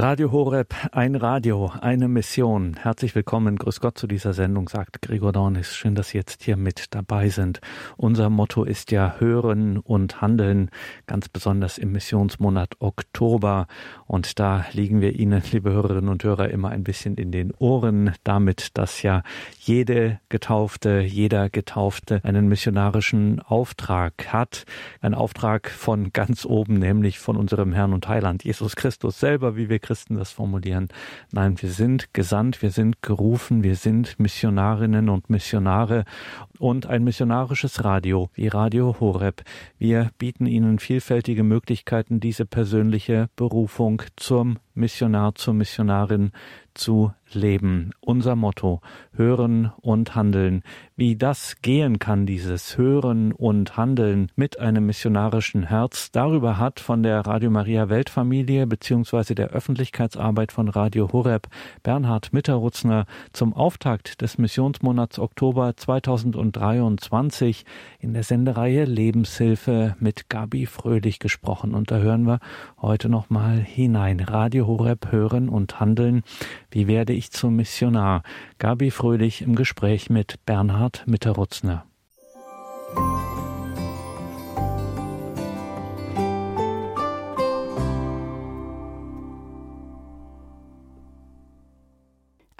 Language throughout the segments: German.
Radio Horeb, ein Radio, eine Mission. Herzlich willkommen, grüß Gott zu dieser Sendung, sagt Gregor Dornis. Schön, dass Sie jetzt hier mit dabei sind. Unser Motto ist ja Hören und Handeln, ganz besonders im Missionsmonat Oktober. Und da liegen wir Ihnen, liebe Hörerinnen und Hörer, immer ein bisschen in den Ohren, damit, dass ja jede Getaufte, jeder Getaufte einen missionarischen Auftrag hat. Ein Auftrag von ganz oben, nämlich von unserem Herrn und Heiland, Jesus Christus selber, wie wir Christen das formulieren. Nein, wir sind gesandt, wir sind gerufen, wir sind Missionarinnen und Missionare und ein missionarisches Radio wie Radio Horeb. Wir bieten Ihnen vielfältige Möglichkeiten, diese persönliche Berufung zum Missionar, zur Missionarin zu leben. Unser Motto, hören und handeln. Wie das gehen kann, dieses Hören und Handeln mit einem missionarischen Herz, darüber hat von der Radio Maria Weltfamilie beziehungsweise der Öffentlichkeitsarbeit von Radio Horeb Bernhard Mitterrutzner zum Auftakt des Missionsmonats Oktober 2023 in der Sendereihe Lebenshilfe mit Gabi Fröhlich gesprochen. Und da hören wir heute nochmal hinein. Radio Horeb hören und handeln. Wie werde ich zum Missionar? Gabi Fröhlich im Gespräch mit Bernhard Mitterutzner.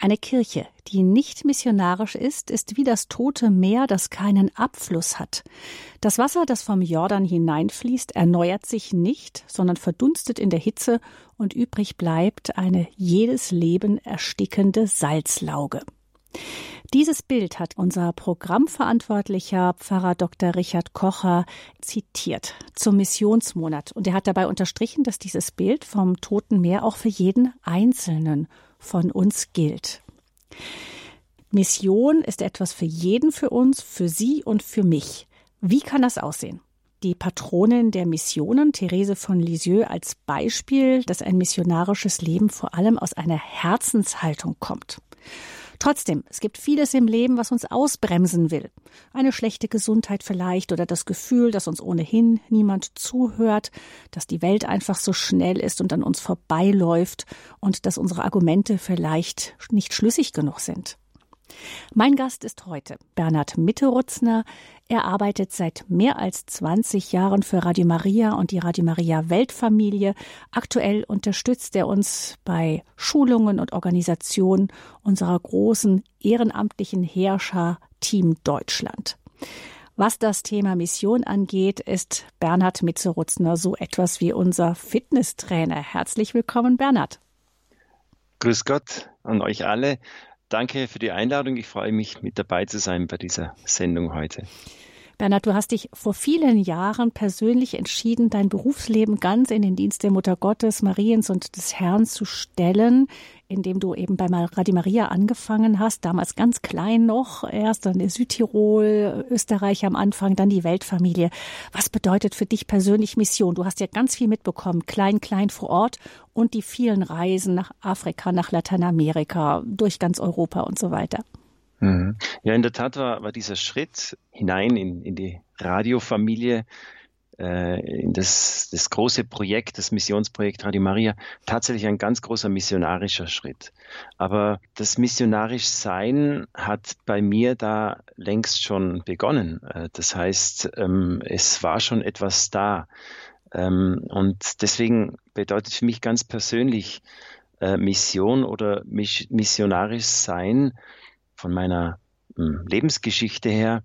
Eine Kirche, die nicht missionarisch ist, ist wie das tote Meer, das keinen Abfluss hat. Das Wasser, das vom Jordan hineinfließt, erneuert sich nicht, sondern verdunstet in der Hitze und übrig bleibt eine jedes Leben erstickende Salzlauge. Dieses Bild hat unser Programmverantwortlicher Pfarrer Dr. Richard Kocher zitiert zum Missionsmonat. Und er hat dabei unterstrichen, dass dieses Bild vom Toten Meer auch für jeden Einzelnen von uns gilt. Mission ist etwas für jeden für uns, für Sie und für mich. Wie kann das aussehen? Die Patronin der Missionen, Therese von Lisieux, als Beispiel, dass ein missionarisches Leben vor allem aus einer Herzenshaltung kommt. Trotzdem, es gibt vieles im Leben, was uns ausbremsen will. Eine schlechte Gesundheit vielleicht oder das Gefühl, dass uns ohnehin niemand zuhört, dass die Welt einfach so schnell ist und an uns vorbeiläuft und dass unsere Argumente vielleicht nicht schlüssig genug sind. Mein Gast ist heute Bernhard Mitterutzner. Er arbeitet seit mehr als 20 Jahren für Radio Maria und die Radio Maria Weltfamilie. Aktuell unterstützt er uns bei Schulungen und Organisation unserer großen ehrenamtlichen Herrscher Team Deutschland. Was das Thema Mission angeht, ist Bernhard Mitterutzner so etwas wie unser Fitnesstrainer. Herzlich willkommen, Bernhard. Grüß Gott an euch alle. Danke für die Einladung. Ich freue mich, mit dabei zu sein bei dieser Sendung heute. Bernhard, du hast dich vor vielen Jahren persönlich entschieden, dein Berufsleben ganz in den Dienst der Mutter Gottes, Mariens und des Herrn zu stellen, indem du eben bei Radio Maria angefangen hast, damals ganz klein noch, erst dann in Südtirol, Österreich am Anfang, dann die Weltfamilie. Was bedeutet für dich persönlich Mission? Du hast ja ganz viel mitbekommen, klein, klein vor Ort und die vielen Reisen nach Afrika, nach Lateinamerika, durch ganz Europa und so weiter. Mhm. Ja, in der Tat war, war dieser Schritt hinein in, in die Radiofamilie, äh, in das, das große Projekt, das Missionsprojekt Radio Maria, tatsächlich ein ganz großer missionarischer Schritt. Aber das missionarisch Sein hat bei mir da längst schon begonnen. Äh, das heißt, ähm, es war schon etwas da. Ähm, und deswegen bedeutet für mich ganz persönlich äh, Mission oder missionarisch Sein, von meiner hm, Lebensgeschichte her.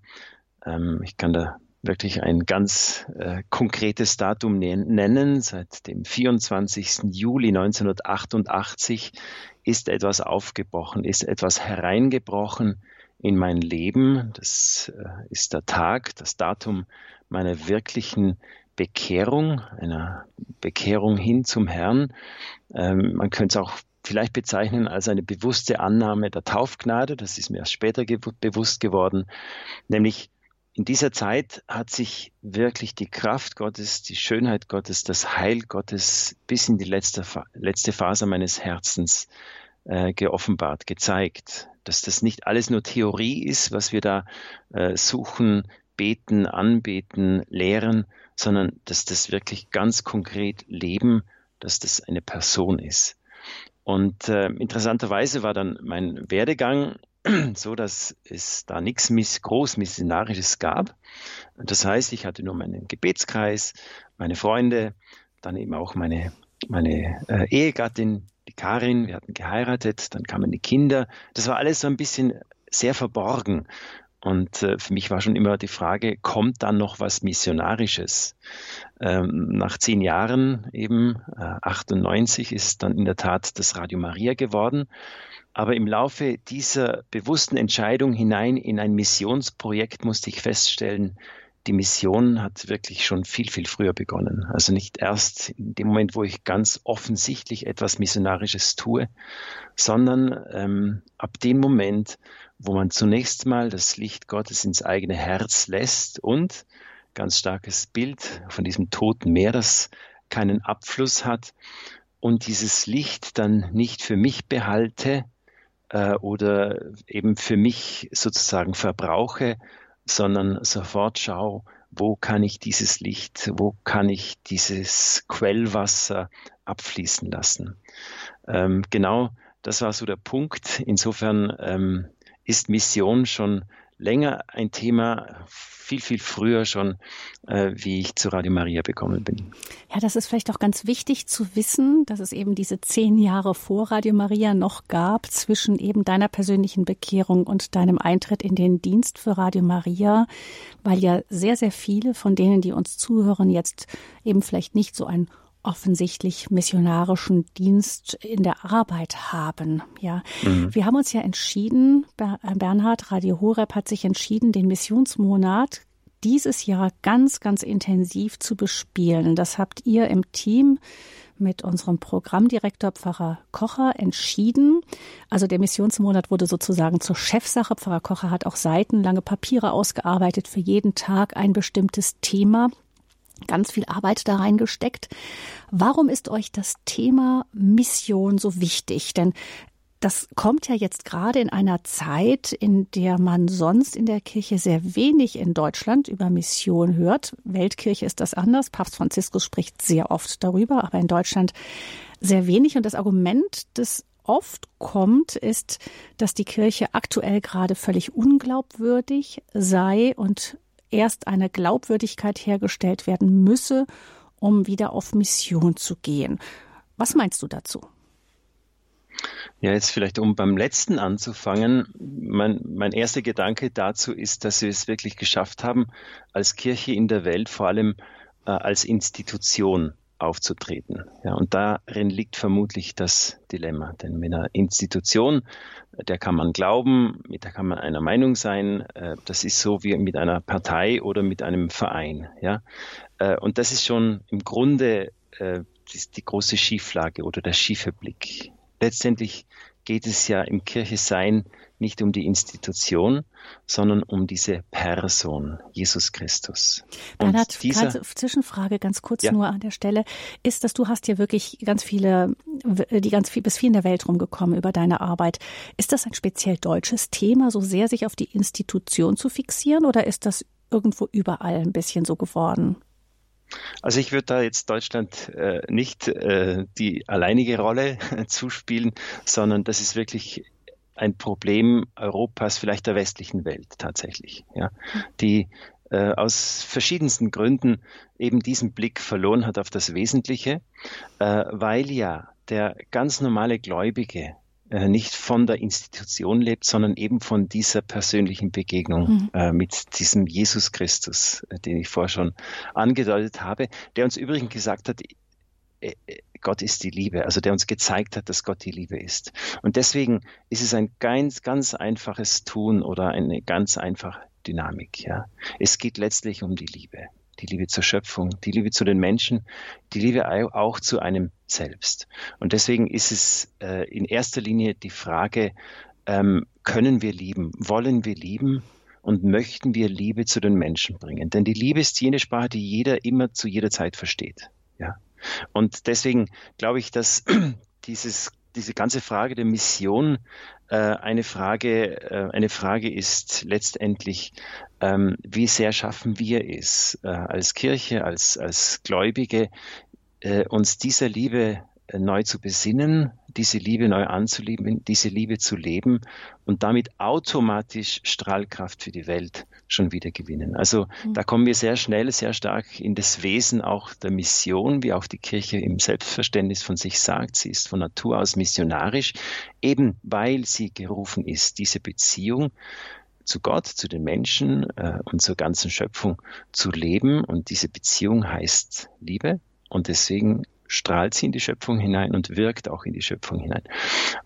Ähm, ich kann da wirklich ein ganz äh, konkretes Datum nennen. Seit dem 24. Juli 1988 ist etwas aufgebrochen, ist etwas hereingebrochen in mein Leben. Das äh, ist der Tag, das Datum meiner wirklichen Bekehrung, einer Bekehrung hin zum Herrn. Ähm, man könnte es auch vielleicht bezeichnen als eine bewusste Annahme der Taufgnade. Das ist mir erst später ge bewusst geworden. Nämlich in dieser Zeit hat sich wirklich die Kraft Gottes, die Schönheit Gottes, das Heil Gottes bis in die letzte, letzte Phase meines Herzens äh, geoffenbart, gezeigt. Dass das nicht alles nur Theorie ist, was wir da äh, suchen, beten, anbeten, lehren, sondern dass das wirklich ganz konkret Leben, dass das eine Person ist. Und äh, interessanterweise war dann mein Werdegang so, dass es da nichts miss Großmissionarisches gab. Das heißt, ich hatte nur meinen Gebetskreis, meine Freunde, dann eben auch meine, meine äh, Ehegattin, die Karin, wir hatten geheiratet, dann kamen die Kinder. Das war alles so ein bisschen sehr verborgen. Und äh, für mich war schon immer die Frage, kommt dann noch was Missionarisches? Ähm, nach zehn Jahren, eben äh, 98, ist dann in der Tat das Radio Maria geworden. Aber im Laufe dieser bewussten Entscheidung hinein in ein Missionsprojekt musste ich feststellen, die Mission hat wirklich schon viel, viel früher begonnen. Also nicht erst in dem Moment, wo ich ganz offensichtlich etwas Missionarisches tue, sondern ähm, ab dem Moment, wo man zunächst mal das Licht Gottes ins eigene Herz lässt und ganz starkes Bild von diesem toten Meer, das keinen Abfluss hat und dieses Licht dann nicht für mich behalte, äh, oder eben für mich sozusagen verbrauche, sondern sofort schaue, wo kann ich dieses Licht, wo kann ich dieses Quellwasser abfließen lassen. Ähm, genau das war so der Punkt. Insofern ähm, ist Mission schon länger ein Thema, viel, viel früher schon, äh, wie ich zu Radio Maria bekommen bin. Ja, das ist vielleicht auch ganz wichtig zu wissen, dass es eben diese zehn Jahre vor Radio Maria noch gab zwischen eben deiner persönlichen Bekehrung und deinem Eintritt in den Dienst für Radio Maria, weil ja sehr, sehr viele von denen, die uns zuhören, jetzt eben vielleicht nicht so ein offensichtlich missionarischen Dienst in der Arbeit haben. Ja, mhm. wir haben uns ja entschieden, äh, Bernhard Radio Horeb hat sich entschieden, den Missionsmonat dieses Jahr ganz, ganz intensiv zu bespielen. Das habt ihr im Team mit unserem Programmdirektor Pfarrer Kocher entschieden. Also der Missionsmonat wurde sozusagen zur Chefsache. Pfarrer Kocher hat auch seitenlange Papiere ausgearbeitet für jeden Tag ein bestimmtes Thema ganz viel Arbeit da reingesteckt. Warum ist euch das Thema Mission so wichtig? Denn das kommt ja jetzt gerade in einer Zeit, in der man sonst in der Kirche sehr wenig in Deutschland über Mission hört. Weltkirche ist das anders. Papst Franziskus spricht sehr oft darüber, aber in Deutschland sehr wenig. Und das Argument, das oft kommt, ist, dass die Kirche aktuell gerade völlig unglaubwürdig sei und erst eine Glaubwürdigkeit hergestellt werden müsse, um wieder auf Mission zu gehen. Was meinst du dazu? Ja, jetzt vielleicht, um beim letzten anzufangen. Mein, mein erster Gedanke dazu ist, dass wir es wirklich geschafft haben, als Kirche in der Welt, vor allem äh, als Institution, aufzutreten. Ja, und darin liegt vermutlich das Dilemma. Denn mit einer Institution, der kann man glauben, mit der kann man einer Meinung sein. Äh, das ist so wie mit einer Partei oder mit einem Verein. Ja, äh, und das ist schon im Grunde äh, die große Schieflage oder der schiefe Blick. Letztendlich geht es ja im Kirchesein nicht um die Institution, sondern um diese Person, Jesus Christus. Bernhard, dieser, Zwischenfrage ganz kurz ja. nur an der Stelle, ist, dass du hast ja wirklich ganz viele, die ganz viel, bis viel in der Welt rumgekommen über deine Arbeit. Ist das ein speziell deutsches Thema, so sehr sich auf die Institution zu fixieren oder ist das irgendwo überall ein bisschen so geworden? Also ich würde da jetzt Deutschland äh, nicht äh, die alleinige Rolle zuspielen, sondern das ist wirklich ein Problem Europas, vielleicht der westlichen Welt tatsächlich, ja, die äh, aus verschiedensten Gründen eben diesen Blick verloren hat auf das Wesentliche, äh, weil ja der ganz normale Gläubige äh, nicht von der Institution lebt, sondern eben von dieser persönlichen Begegnung mhm. äh, mit diesem Jesus Christus, äh, den ich vorher schon angedeutet habe, der uns übrigens gesagt hat, Gott ist die Liebe, also der uns gezeigt hat, dass Gott die Liebe ist. Und deswegen ist es ein ganz, ganz einfaches Tun oder eine ganz einfache Dynamik. Ja. Es geht letztlich um die Liebe die Liebe zur Schöpfung, die Liebe zu den Menschen, die Liebe auch zu einem selbst. Und deswegen ist es äh, in erster Linie die Frage, ähm, können wir lieben, wollen wir lieben und möchten wir Liebe zu den Menschen bringen? Denn die Liebe ist jene Sprache, die jeder immer zu jeder Zeit versteht. Ja. Und deswegen glaube ich, dass dieses diese ganze Frage der Mission äh, eine Frage, äh, eine Frage ist letztendlich, ähm, wie sehr schaffen wir es äh, als Kirche, als, als Gläubige, äh, uns dieser Liebe neu zu besinnen, diese Liebe neu anzulieben, diese Liebe zu leben und damit automatisch Strahlkraft für die Welt schon wieder gewinnen. Also mhm. da kommen wir sehr schnell, sehr stark in das Wesen auch der Mission, wie auch die Kirche im Selbstverständnis von sich sagt. Sie ist von Natur aus missionarisch, eben weil sie gerufen ist, diese Beziehung zu Gott, zu den Menschen äh, und zur ganzen Schöpfung zu leben. Und diese Beziehung heißt Liebe. Und deswegen strahlt sie in die Schöpfung hinein und wirkt auch in die Schöpfung hinein.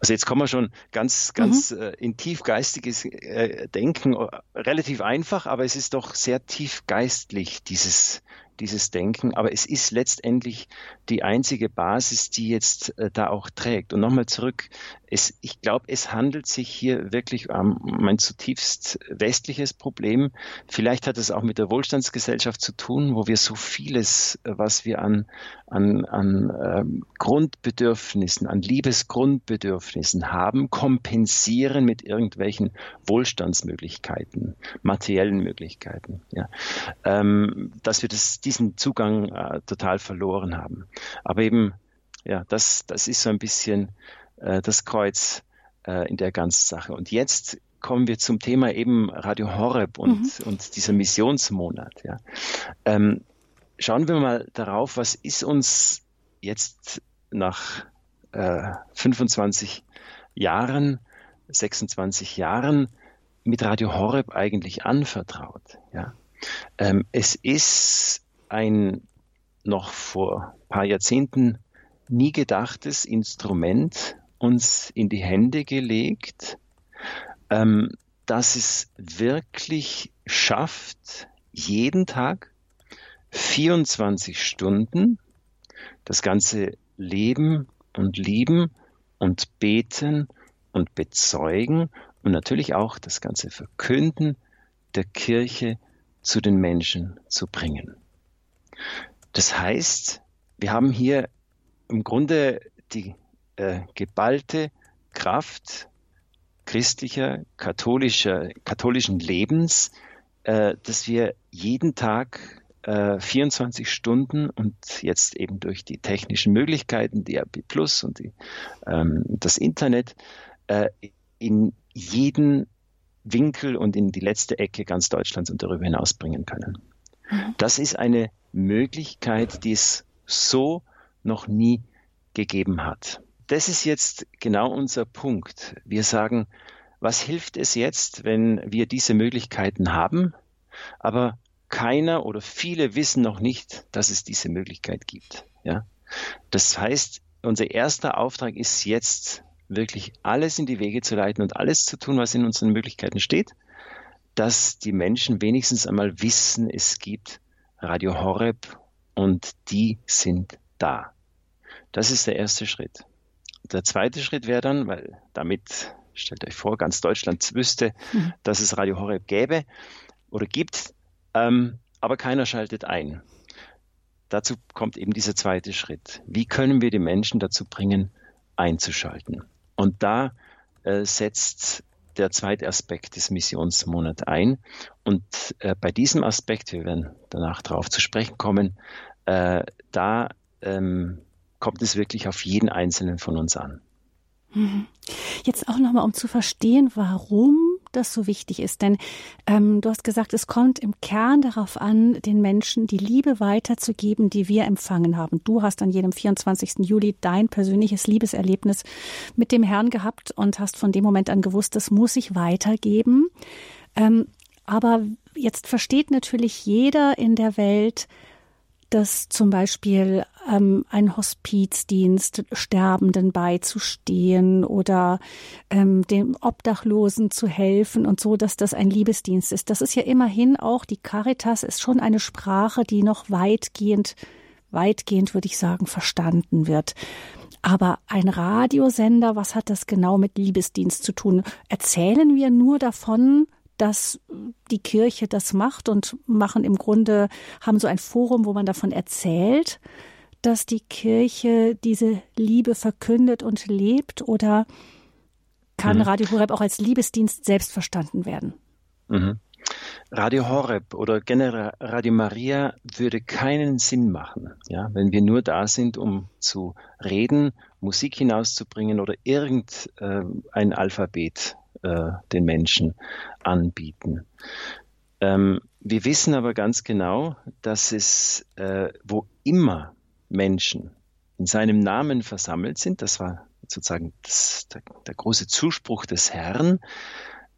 Also jetzt kommen wir schon ganz, ganz mhm. äh, in tiefgeistiges äh, Denken, relativ einfach, aber es ist doch sehr tiefgeistlich, dieses, dieses Denken. Aber es ist letztendlich die einzige Basis, die jetzt äh, da auch trägt. Und nochmal zurück, es, ich glaube, es handelt sich hier wirklich um ein zutiefst westliches Problem. Vielleicht hat es auch mit der Wohlstandsgesellschaft zu tun, wo wir so vieles, was wir an, an, an ähm, Grundbedürfnissen, an Liebesgrundbedürfnissen haben, kompensieren mit irgendwelchen Wohlstandsmöglichkeiten, materiellen Möglichkeiten. Ja. Ähm, dass wir das, diesen Zugang äh, total verloren haben. Aber eben, ja, das, das ist so ein bisschen äh, das Kreuz äh, in der ganzen Sache. Und jetzt kommen wir zum Thema eben Radio Horeb und, mhm. und dieser Missionsmonat. Ja. Ähm, schauen wir mal darauf, was ist uns jetzt nach äh, 25 Jahren, 26 Jahren mit Radio Horeb eigentlich anvertraut. Ja. Ähm, es ist ein noch vor ein paar Jahrzehnten nie gedachtes Instrument uns in die Hände gelegt, ähm, dass es wirklich schafft, jeden Tag 24 Stunden das ganze Leben und Lieben und Beten und Bezeugen und natürlich auch das ganze Verkünden der Kirche zu den Menschen zu bringen. Das heißt, wir haben hier im Grunde die äh, geballte Kraft christlicher, katholischer, katholischen Lebens, äh, dass wir jeden Tag äh, 24 Stunden und jetzt eben durch die technischen Möglichkeiten, DAB Plus und die, ähm, das Internet, äh, in jeden Winkel und in die letzte Ecke ganz Deutschlands und darüber hinaus bringen können. Mhm. Das ist eine Möglichkeit, die es so noch nie gegeben hat. Das ist jetzt genau unser Punkt. Wir sagen, was hilft es jetzt, wenn wir diese Möglichkeiten haben, aber keiner oder viele wissen noch nicht, dass es diese Möglichkeit gibt. Ja? Das heißt, unser erster Auftrag ist jetzt wirklich alles in die Wege zu leiten und alles zu tun, was in unseren Möglichkeiten steht, dass die Menschen wenigstens einmal wissen, es gibt Radio Horeb und die sind da. Das ist der erste Schritt. Der zweite Schritt wäre dann, weil damit, stellt euch vor, ganz Deutschland wüsste, mhm. dass es Radio Horeb gäbe oder gibt, ähm, aber keiner schaltet ein. Dazu kommt eben dieser zweite Schritt. Wie können wir die Menschen dazu bringen, einzuschalten? Und da äh, setzt der zweite Aspekt des Missionsmonats ein. Und äh, bei diesem Aspekt, wir werden danach darauf zu sprechen kommen, äh, da ähm, kommt es wirklich auf jeden Einzelnen von uns an. Mhm. Jetzt auch nochmal, um zu verstehen, warum das so wichtig ist. Denn ähm, du hast gesagt, es kommt im Kern darauf an, den Menschen die Liebe weiterzugeben, die wir empfangen haben. Du hast an jedem 24. Juli dein persönliches Liebeserlebnis mit dem Herrn gehabt und hast von dem Moment an gewusst, das muss ich weitergeben. Ähm, aber jetzt versteht natürlich jeder in der Welt, dass zum Beispiel ähm, ein Hospizdienst Sterbenden beizustehen oder ähm, dem Obdachlosen zu helfen und so, dass das ein Liebesdienst ist. Das ist ja immerhin auch, die Caritas ist schon eine Sprache, die noch weitgehend, weitgehend würde ich sagen, verstanden wird. Aber ein Radiosender, was hat das genau mit Liebesdienst zu tun? Erzählen wir nur davon, dass die Kirche das macht und machen im Grunde, haben so ein Forum, wo man davon erzählt, dass die Kirche diese Liebe verkündet und lebt oder kann mhm. Radio Horeb auch als Liebesdienst selbst verstanden werden? Mhm. Radio Horeb oder generell Radio Maria würde keinen Sinn machen, ja, wenn wir nur da sind, um zu reden, Musik hinauszubringen oder irgendein äh, Alphabet äh, den Menschen anbieten. Ähm, wir wissen aber ganz genau, dass es, äh, wo immer Menschen in seinem Namen versammelt sind, das war sozusagen das, der, der, große Zuspruch des Herrn,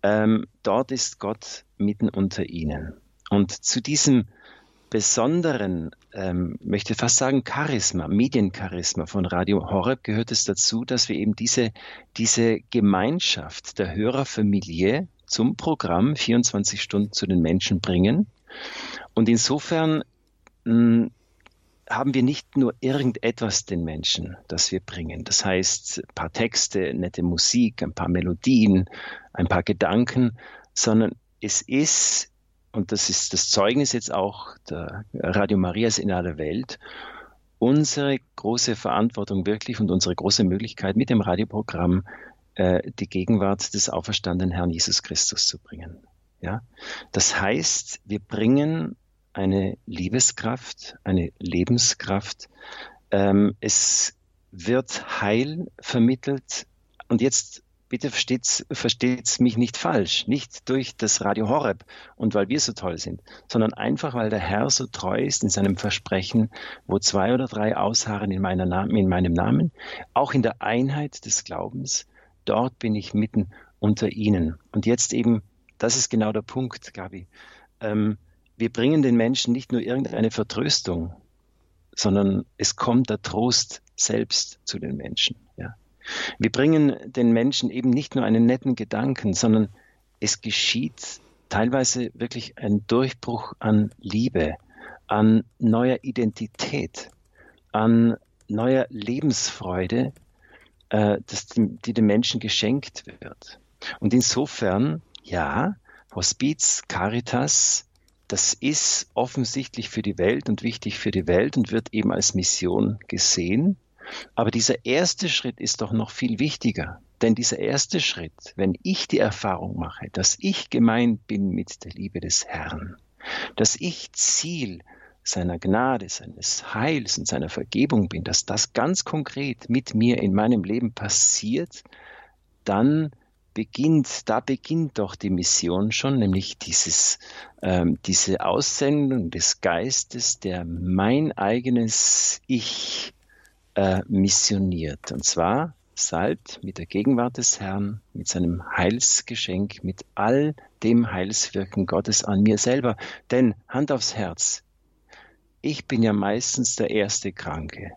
ähm, dort ist Gott mitten unter ihnen. Und zu diesem besonderen, ähm, möchte fast sagen, Charisma, Mediencharisma von Radio Horeb gehört es dazu, dass wir eben diese, diese Gemeinschaft der Hörerfamilie zum Programm 24 Stunden zu den Menschen bringen. Und insofern mh, hm, haben wir nicht nur irgendetwas den Menschen, das wir bringen. Das heißt, ein paar Texte, nette Musik, ein paar Melodien, ein paar Gedanken, sondern es ist, und das ist das Zeugnis jetzt auch der Radio Marias in aller Welt, unsere große Verantwortung wirklich und unsere große Möglichkeit mit dem Radioprogramm äh, die Gegenwart des auferstandenen Herrn Jesus Christus zu bringen. Ja? Das heißt, wir bringen eine Liebeskraft, eine Lebenskraft. Ähm, es wird Heil vermittelt. Und jetzt bitte versteht's, versteht's mich nicht falsch, nicht durch das Radio Horeb und weil wir so toll sind, sondern einfach, weil der Herr so treu ist in seinem Versprechen, wo zwei oder drei ausharren in, meiner Namen, in meinem Namen, auch in der Einheit des Glaubens, dort bin ich mitten unter ihnen. Und jetzt eben, das ist genau der Punkt, Gabi. Ähm, wir bringen den Menschen nicht nur irgendeine Vertröstung, sondern es kommt der Trost selbst zu den Menschen. Wir bringen den Menschen eben nicht nur einen netten Gedanken, sondern es geschieht teilweise wirklich ein Durchbruch an Liebe, an neuer Identität, an neuer Lebensfreude, äh, das, die dem Menschen geschenkt wird. Und insofern, ja, Hospiz, Caritas, das ist offensichtlich für die Welt und wichtig für die Welt und wird eben als Mission gesehen. Aber dieser erste Schritt ist doch noch viel wichtiger. Denn dieser erste Schritt, wenn ich die Erfahrung mache, dass ich gemeint bin mit der Liebe des Herrn, dass ich Ziel seiner Gnade, seines Heils und seiner Vergebung bin, dass das ganz konkret mit mir in meinem Leben passiert, dann beginnt, da beginnt doch die Mission schon, nämlich dieses, ähm, diese Aussendung des Geistes, der mein eigenes Ich äh, missioniert. Und zwar salbt mit der Gegenwart des Herrn, mit seinem Heilsgeschenk, mit all dem Heilswirken Gottes an mir selber. Denn Hand aufs Herz, ich bin ja meistens der erste Kranke,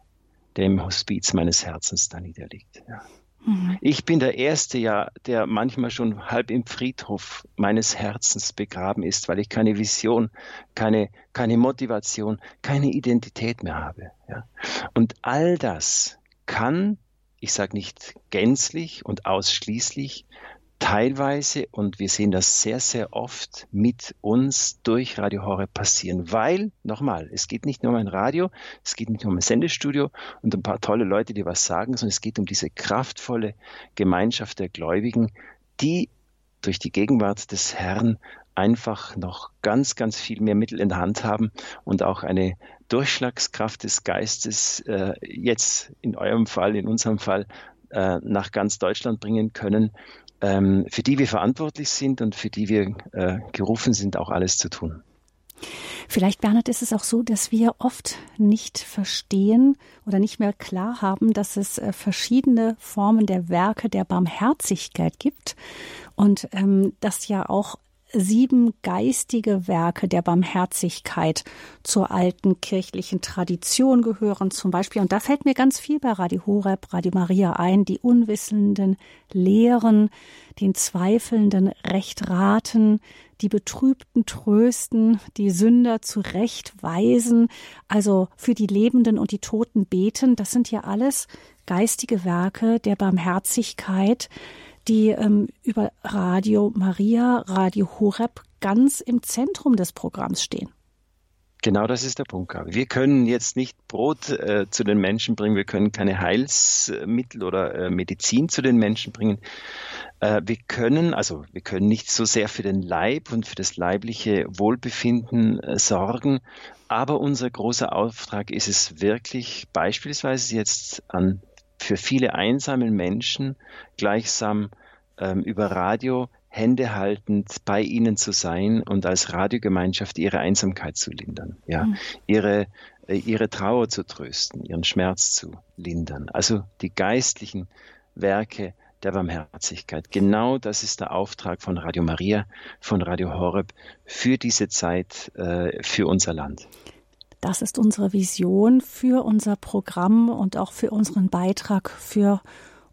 der im Hospiz meines Herzens da niederliegt. Ja. Mhm. Ich bin der Erste ja, der manchmal schon halb im Friedhof meines Herzens begraben ist, weil ich keine Vision, keine, keine Motivation, keine Identität mehr habe. Ja. Und all das kann, ich sage nicht gänzlich und ausschließlich, teilweise, und wir sehen das sehr, sehr oft mit uns durch Radio Horeb passieren, weil, nochmal, es geht nicht nur um ein Radio, es geht nicht nur um ein Sendestudio und ein paar tolle Leute, die was sagen, sondern es geht um diese kraftvolle Gemeinschaft der Gläubigen, die durch die Gegenwart des Herrn einfach noch ganz, ganz viel mehr Mittel in der Hand haben und auch eine Durchschlagskraft des Geistes äh, jetzt in eurem Fall, in unserem Fall äh, nach ganz Deutschland bringen können, ähm, für die wir verantwortlich sind und für die wir äh, gerufen sind, auch alles zu tun. Vielleicht, Bernhard, ist es auch so, dass wir oft nicht verstehen oder nicht mehr klar haben, dass es äh, verschiedene Formen der Werke der Barmherzigkeit gibt und ähm, dass ja auch sieben geistige Werke der Barmherzigkeit zur alten kirchlichen Tradition gehören zum Beispiel. Und da fällt mir ganz viel bei Radio Horeb, Radio Maria ein, die Unwissenden lehren, den Zweifelnden recht raten, die Betrübten trösten, die Sünder zurechtweisen, also für die Lebenden und die Toten beten. Das sind ja alles geistige Werke der Barmherzigkeit, die ähm, über Radio Maria, Radio Horeb ganz im Zentrum des Programms stehen. Genau das ist der Punkt, Gabi. Wir können jetzt nicht Brot äh, zu den Menschen bringen, wir können keine Heilsmittel oder äh, Medizin zu den Menschen bringen. Äh, wir können, also wir können nicht so sehr für den Leib und für das leibliche Wohlbefinden äh, sorgen, aber unser großer Auftrag ist es wirklich, beispielsweise jetzt an für viele einsame Menschen gleichsam ähm, über Radio Hände haltend bei ihnen zu sein und als Radiogemeinschaft ihre Einsamkeit zu lindern, ja, mhm. ihre, äh, ihre Trauer zu trösten, ihren Schmerz zu lindern. Also die geistlichen Werke der Barmherzigkeit. Genau das ist der Auftrag von Radio Maria, von Radio Horeb für diese Zeit, äh, für unser Land. Das ist unsere Vision für unser Programm und auch für unseren Beitrag für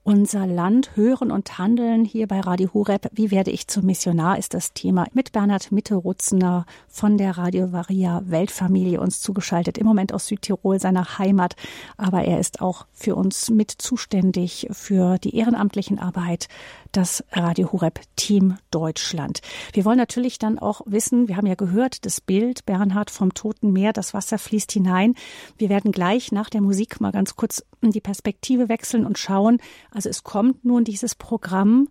unser Land hören und handeln hier bei Radio Horeb. Wie werde ich zum Missionar ist das Thema mit Bernhard Mitterutzner von der Radio Varia Weltfamilie uns zugeschaltet. Im Moment aus Südtirol, seiner Heimat. Aber er ist auch für uns mit zuständig für die ehrenamtlichen Arbeit das Radio Horeb Team Deutschland. Wir wollen natürlich dann auch wissen, wir haben ja gehört, das Bild Bernhard vom Toten Meer, das Wasser fließt hinein. Wir werden gleich nach der Musik mal ganz kurz die Perspektive wechseln und schauen. Also es kommt nun dieses Programm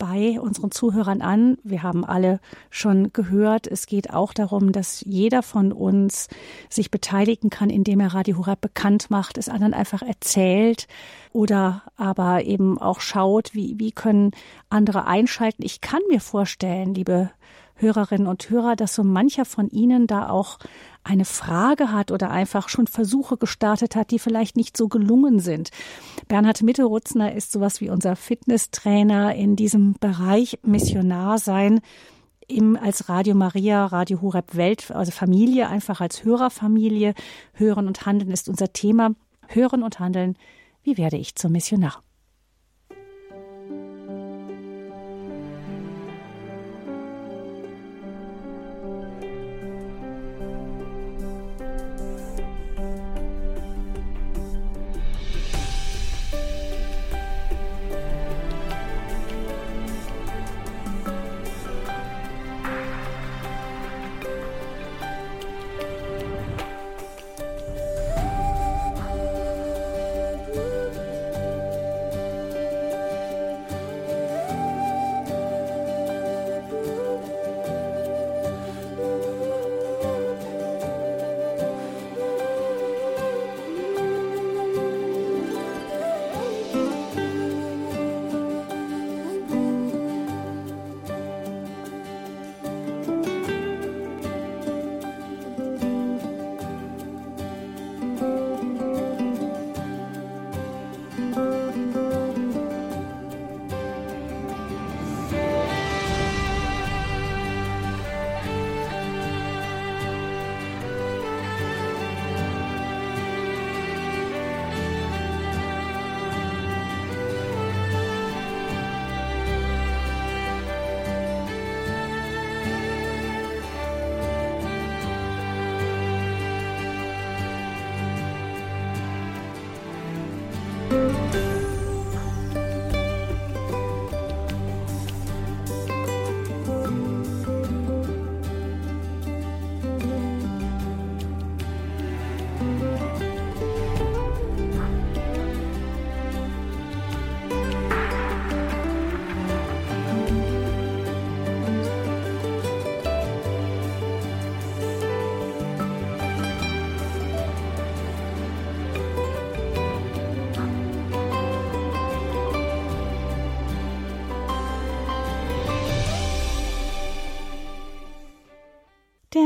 bei unseren Zuhörern an. Wir haben alle schon gehört, es geht auch darum, dass jeder von uns sich beteiligen kann, indem er Radio Horeb bekannt macht, es anderen einfach erzählt oder aber eben auch schaut, wie, wie können andere einschalten. Ich kann mir vorstellen, liebe Hörerinnen und Hörer, dass so mancher von Ihnen da auch eine Frage hat oder einfach schon Versuche gestartet hat, die vielleicht nicht so gelungen sind. Bernhard Mittelrutzner ist sowas wie unser Fitnesstrainer in diesem Bereich Missionar sein im als Radio Maria, Radio Horeb Welt, also Familie, einfach als Hörerfamilie. Hören und Handeln ist unser Thema. Hören und Handeln. Wie werde ich zum Missionar?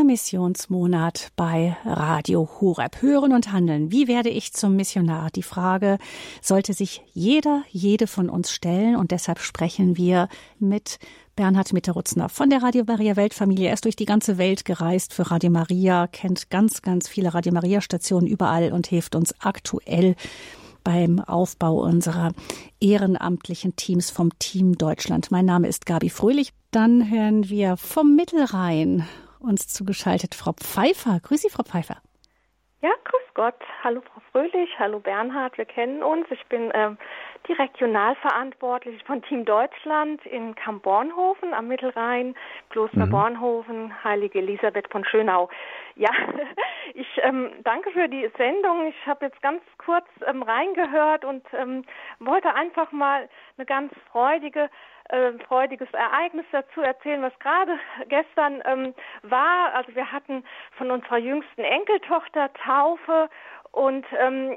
Missionsmonat bei Radio Horeb. Hören und handeln. Wie werde ich zum Missionar? Die Frage sollte sich jeder, jede von uns stellen und deshalb sprechen wir mit Bernhard Mitterutzner von der Radio Maria Weltfamilie. Er ist durch die ganze Welt gereist für Radio Maria, kennt ganz, ganz viele Radio Maria Stationen überall und hilft uns aktuell beim Aufbau unserer ehrenamtlichen Teams vom Team Deutschland. Mein Name ist Gabi Fröhlich. Dann hören wir vom Mittelrhein uns zugeschaltet Frau Pfeiffer. Grüß Sie, Frau Pfeiffer. Ja, grüß Gott. Hallo Frau Fröhlich, hallo Bernhard, wir kennen uns. Ich bin ähm, die Regionalverantwortliche von Team Deutschland in Kamp-Bornhofen am Mittelrhein, Kloster mhm. Bornhofen, Heilige Elisabeth von Schönau. Ja, ich ähm, danke für die Sendung. Ich habe jetzt ganz kurz ähm, reingehört und ähm, wollte einfach mal eine ganz freudige äh, freudiges Ereignis dazu erzählen, was gerade gestern ähm, war. Also wir hatten von unserer jüngsten Enkeltochter Taufe und ähm,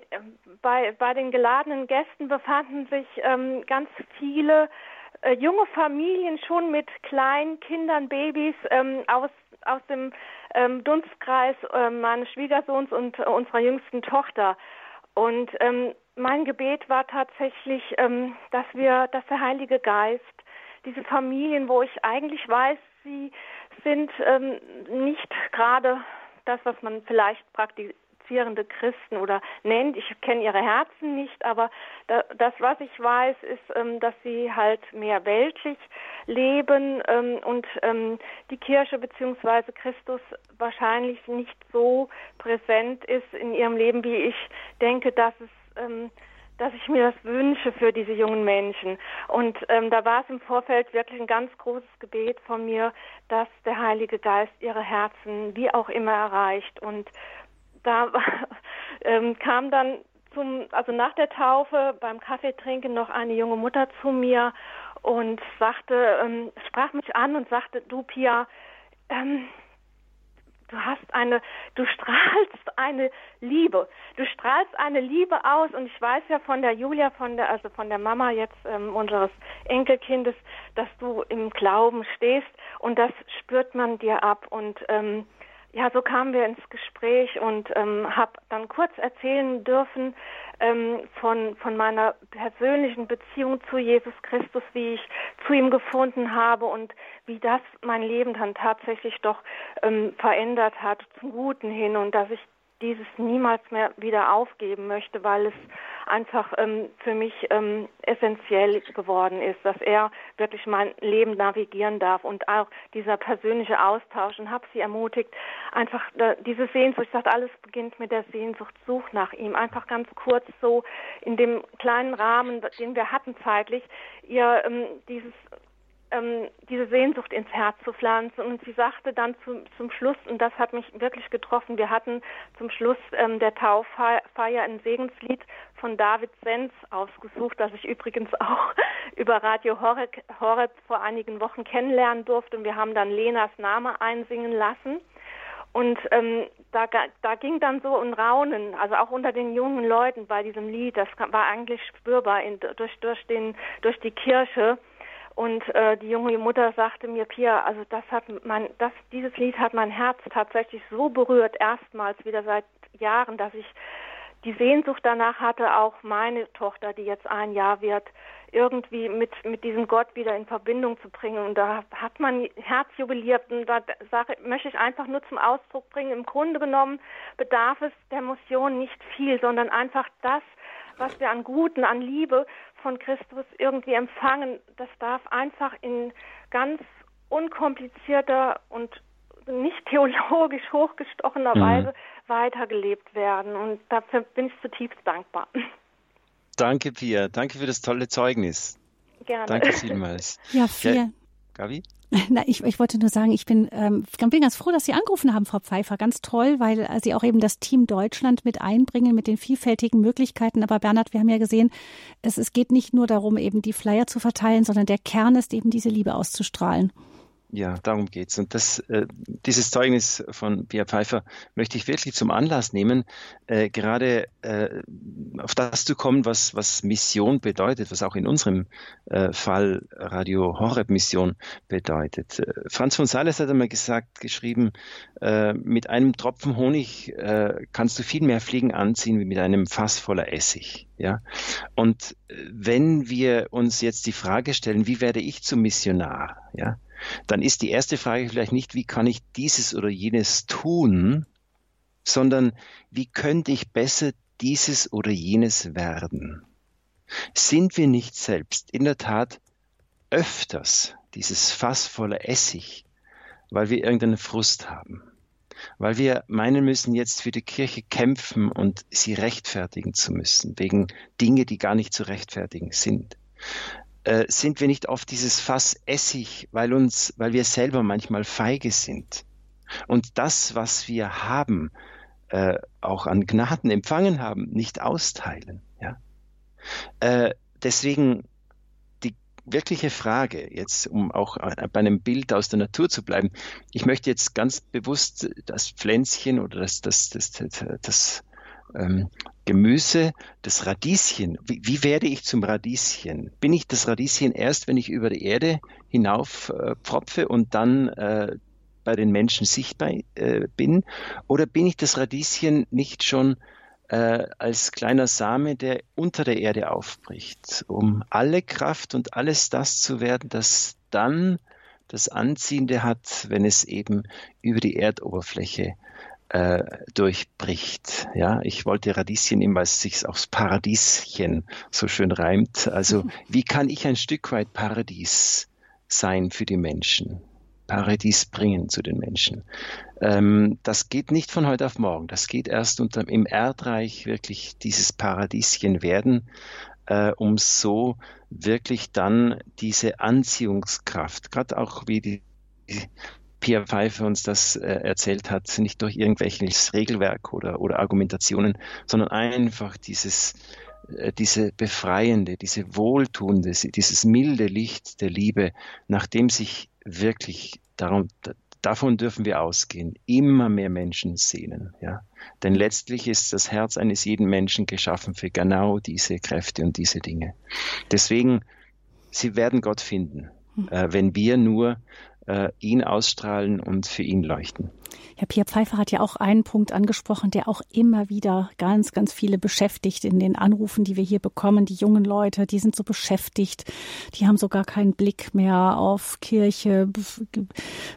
bei, bei den geladenen Gästen befanden sich ähm, ganz viele äh, junge Familien schon mit kleinen Kindern, Babys ähm, aus, aus dem ähm, Dunstkreis äh, meines Schwiegersohns und äh, unserer jüngsten Tochter. Und ähm, mein Gebet war tatsächlich, ähm, dass wir, dass der Heilige Geist diese Familien, wo ich eigentlich weiß, sie sind ähm, nicht gerade das, was man vielleicht praktisch praktizierende Christen oder nennt. Ich kenne ihre Herzen nicht, aber das, was ich weiß, ist, ähm, dass sie halt mehr weltlich leben ähm, und ähm, die Kirche bzw. Christus wahrscheinlich nicht so präsent ist in ihrem Leben, wie ich denke, dass es dass ich mir das wünsche für diese jungen Menschen. Und ähm, da war es im Vorfeld wirklich ein ganz großes Gebet von mir, dass der Heilige Geist ihre Herzen wie auch immer erreicht und da ähm, kam dann zum, also nach der Taufe beim Kaffeetrinken noch eine junge Mutter zu mir und sagte, ähm, sprach mich an und sagte, du Pia, ähm, du hast eine, du strahlst eine Liebe, du strahlst eine Liebe aus und ich weiß ja von der Julia, von der, also von der Mama jetzt ähm, unseres Enkelkindes, dass du im Glauben stehst und das spürt man dir ab und ähm, ja, so kamen wir ins Gespräch und ähm, habe dann kurz erzählen dürfen ähm, von, von meiner persönlichen Beziehung zu Jesus Christus, wie ich zu ihm gefunden habe und wie das mein Leben dann tatsächlich doch ähm, verändert hat zum Guten hin und dass ich dieses niemals mehr wieder aufgeben möchte, weil es einfach ähm, für mich ähm, essentiell geworden ist, dass er wirklich mein Leben navigieren darf und auch dieser persönliche Austausch und habe sie ermutigt, einfach äh, diese Sehnsucht, ich sage, alles beginnt mit der Sehnsucht, such nach ihm, einfach ganz kurz so in dem kleinen Rahmen, den wir hatten zeitlich, ihr ähm, dieses ähm, diese Sehnsucht ins Herz zu pflanzen. Und sie sagte dann zum, zum Schluss, und das hat mich wirklich getroffen, wir hatten zum Schluss ähm, der Tauffeier ein Segenslied von David Sens ausgesucht, das ich übrigens auch über Radio Horeb, Horeb vor einigen Wochen kennenlernen durfte. Und wir haben dann Lenas Name einsingen lassen. Und ähm, da, da ging dann so ein Raunen, also auch unter den jungen Leuten bei diesem Lied, das war eigentlich spürbar in, durch, durch, den, durch die Kirche. Und äh, die junge Mutter sagte mir, Pia, also das hat mein, das, dieses Lied hat mein Herz tatsächlich so berührt, erstmals wieder seit Jahren, dass ich die Sehnsucht danach hatte, auch meine Tochter, die jetzt ein Jahr wird, irgendwie mit, mit diesem Gott wieder in Verbindung zu bringen. Und da hat man Herz jubiliert und da sage, möchte ich einfach nur zum Ausdruck bringen, im Grunde genommen bedarf es der Mission nicht viel, sondern einfach das, was wir an Guten, an Liebe von Christus irgendwie empfangen, das darf einfach in ganz unkomplizierter und nicht theologisch hochgestochener mhm. Weise weitergelebt werden. Und dafür bin ich zutiefst dankbar. Danke, Pia. Danke für das tolle Zeugnis. Gerne. Danke vielmals. Ja, vielen. Ja, Gabi? Na, ich, ich wollte nur sagen, ich bin, ähm, bin ganz froh, dass Sie angerufen haben, Frau Pfeiffer. Ganz toll, weil äh, Sie auch eben das Team Deutschland mit einbringen mit den vielfältigen Möglichkeiten. Aber Bernhard, wir haben ja gesehen, es, es geht nicht nur darum, eben die Flyer zu verteilen, sondern der Kern ist eben diese Liebe auszustrahlen. Ja, darum geht's. Und das, äh, dieses Zeugnis von Pia Pfeiffer möchte ich wirklich zum Anlass nehmen, äh, gerade äh, auf das zu kommen, was, was Mission bedeutet, was auch in unserem äh, Fall Radio Horeb Mission bedeutet. Äh, Franz von Sales hat einmal gesagt, geschrieben, äh, mit einem Tropfen Honig äh, kannst du viel mehr Fliegen anziehen wie mit einem Fass voller Essig. Ja, und äh, wenn wir uns jetzt die Frage stellen, wie werde ich zum Missionar? Ja, dann ist die erste Frage vielleicht nicht, wie kann ich dieses oder jenes tun, sondern wie könnte ich besser dieses oder jenes werden? Sind wir nicht selbst in der Tat öfters dieses Fass voller Essig, weil wir irgendeinen Frust haben? weil wir meinen müssen, jetzt für die Kirche kämpfen und sie rechtfertigen zu müssen, wegen Dinge, die gar nicht zu rechtfertigen sind. Äh, sind wir nicht oft dieses Fass Essig, weil uns, weil wir selber manchmal feige sind und das, was wir haben, äh, auch an Gnaden empfangen haben, nicht austeilen. Ja? Äh, deswegen die wirkliche Frage, jetzt um auch bei einem Bild aus der Natur zu bleiben, ich möchte jetzt ganz bewusst das Pflänzchen oder das, das, das, das, das ähm, Gemüse, das Radieschen. Wie, wie, werde ich zum Radieschen? Bin ich das Radieschen erst, wenn ich über die Erde hinauf äh, pfropfe und dann äh, bei den Menschen sichtbar äh, bin? Oder bin ich das Radieschen nicht schon äh, als kleiner Same, der unter der Erde aufbricht, um alle Kraft und alles das zu werden, das dann das Anziehende hat, wenn es eben über die Erdoberfläche äh, durchbricht. Ja, ich wollte Radieschen nehmen, weil es sich aufs Paradieschen so schön reimt. Also, wie kann ich ein Stück weit Paradies sein für die Menschen? Paradies bringen zu den Menschen. Ähm, das geht nicht von heute auf morgen. Das geht erst unter, im Erdreich wirklich dieses Paradieschen werden, äh, um so wirklich dann diese Anziehungskraft, gerade auch wie die Pia Pfeiffer uns das äh, erzählt hat, nicht durch irgendwelches Regelwerk oder, oder Argumentationen, sondern einfach dieses, äh, diese befreiende, diese wohltuende, dieses milde Licht der Liebe, nachdem sich wirklich darum, davon dürfen wir ausgehen, immer mehr Menschen sehnen. Ja? Denn letztlich ist das Herz eines jeden Menschen geschaffen für genau diese Kräfte und diese Dinge. Deswegen, sie werden Gott finden, hm. äh, wenn wir nur äh, ihn ausstrahlen und für ihn leuchten. Herr Pierre Pfeiffer hat ja auch einen Punkt angesprochen, der auch immer wieder ganz, ganz viele beschäftigt in den Anrufen, die wir hier bekommen. Die jungen Leute, die sind so beschäftigt, die haben so gar keinen Blick mehr auf Kirche,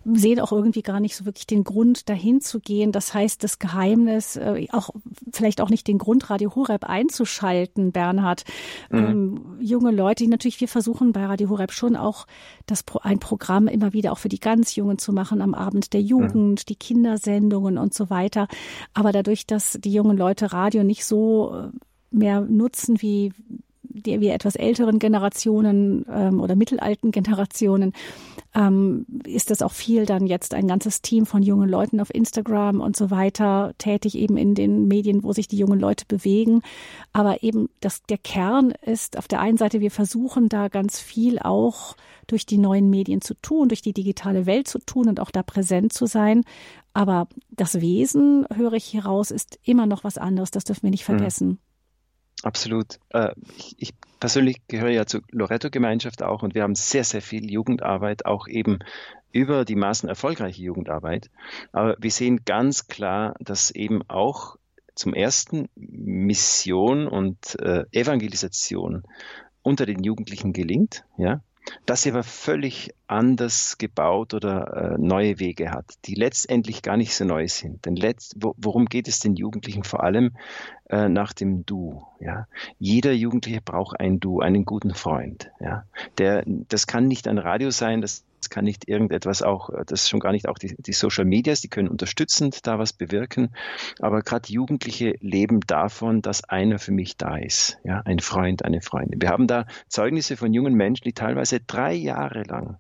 sehen auch irgendwie gar nicht so wirklich den Grund, dahin zu gehen. Das heißt, das Geheimnis, äh, auch vielleicht auch nicht den Grund, Radio Horeb einzuschalten, Bernhard. Mhm. Ähm, junge Leute, die natürlich, wir versuchen bei Radio Horeb schon auch das, ein Programm immer wieder auch für die ganz Jungen zu machen am Abend der Jugend, mhm. die Kinder Kindersendungen und so weiter. Aber dadurch, dass die jungen Leute Radio nicht so äh, mehr nutzen wie die wir etwas älteren Generationen ähm, oder mittelalten Generationen, ähm, ist das auch viel dann jetzt ein ganzes Team von jungen Leuten auf Instagram und so weiter tätig, eben in den Medien, wo sich die jungen Leute bewegen. Aber eben das, der Kern ist auf der einen Seite, wir versuchen da ganz viel auch durch die neuen Medien zu tun, durch die digitale Welt zu tun und auch da präsent zu sein. Aber das Wesen, höre ich hier raus, ist immer noch was anderes. Das dürfen wir nicht mhm. Absolut. Äh, ich, ich, persönlich gehöre ja zur Loretto-Gemeinschaft auch und wir haben sehr, sehr viel Jugendarbeit, auch eben über die Maßen erfolgreiche Jugendarbeit. Aber wir sehen ganz klar, dass eben auch zum ersten Mission und äh, Evangelisation unter den Jugendlichen gelingt, ja, sie aber völlig anders gebaut oder äh, neue Wege hat, die letztendlich gar nicht so neu sind. Denn letzt, wo, worum geht es den Jugendlichen vor allem äh, nach dem Du? Ja, jeder Jugendliche braucht ein Du, einen guten Freund. Ja, der, das kann nicht ein Radio sein, das es kann nicht irgendetwas auch, das ist schon gar nicht auch die, die Social Medias, die können unterstützend da was bewirken. Aber gerade Jugendliche leben davon, dass einer für mich da ist. Ja, ein Freund, eine Freundin. Wir haben da Zeugnisse von jungen Menschen, die teilweise drei Jahre lang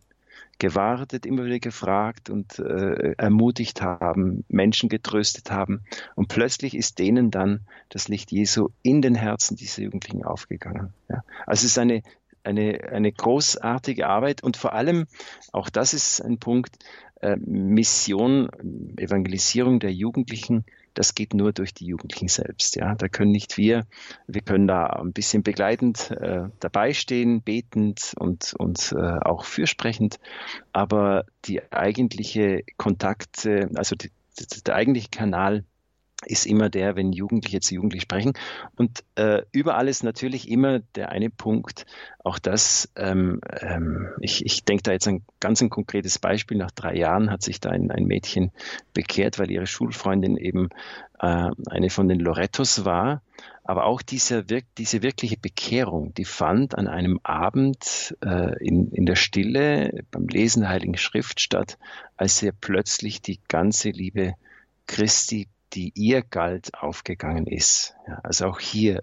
gewartet, immer wieder gefragt und äh, ermutigt haben, Menschen getröstet haben. Und plötzlich ist denen dann das Licht Jesu in den Herzen dieser Jugendlichen aufgegangen. Ja. Also es ist eine eine, eine großartige Arbeit und vor allem, auch das ist ein Punkt, äh, Mission, Evangelisierung der Jugendlichen, das geht nur durch die Jugendlichen selbst. Ja, da können nicht wir, wir können da ein bisschen begleitend äh, dabei stehen, betend und, und äh, auch fürsprechend, aber die eigentliche Kontakt, also die, der eigentliche Kanal ist immer der, wenn Jugendliche zu Jugendlichen sprechen. Und äh, überall ist natürlich immer der eine Punkt, auch das, ähm, ähm, ich, ich denke da jetzt an ganz ein konkretes Beispiel. Nach drei Jahren hat sich da ein, ein Mädchen bekehrt, weil ihre Schulfreundin eben äh, eine von den Lorettos war. Aber auch diese, diese wirkliche Bekehrung, die fand an einem Abend äh, in, in der Stille beim Lesen der Heiligen Schrift statt, als er plötzlich die ganze Liebe Christi, die ihr galt, aufgegangen ist. Ja, also auch hier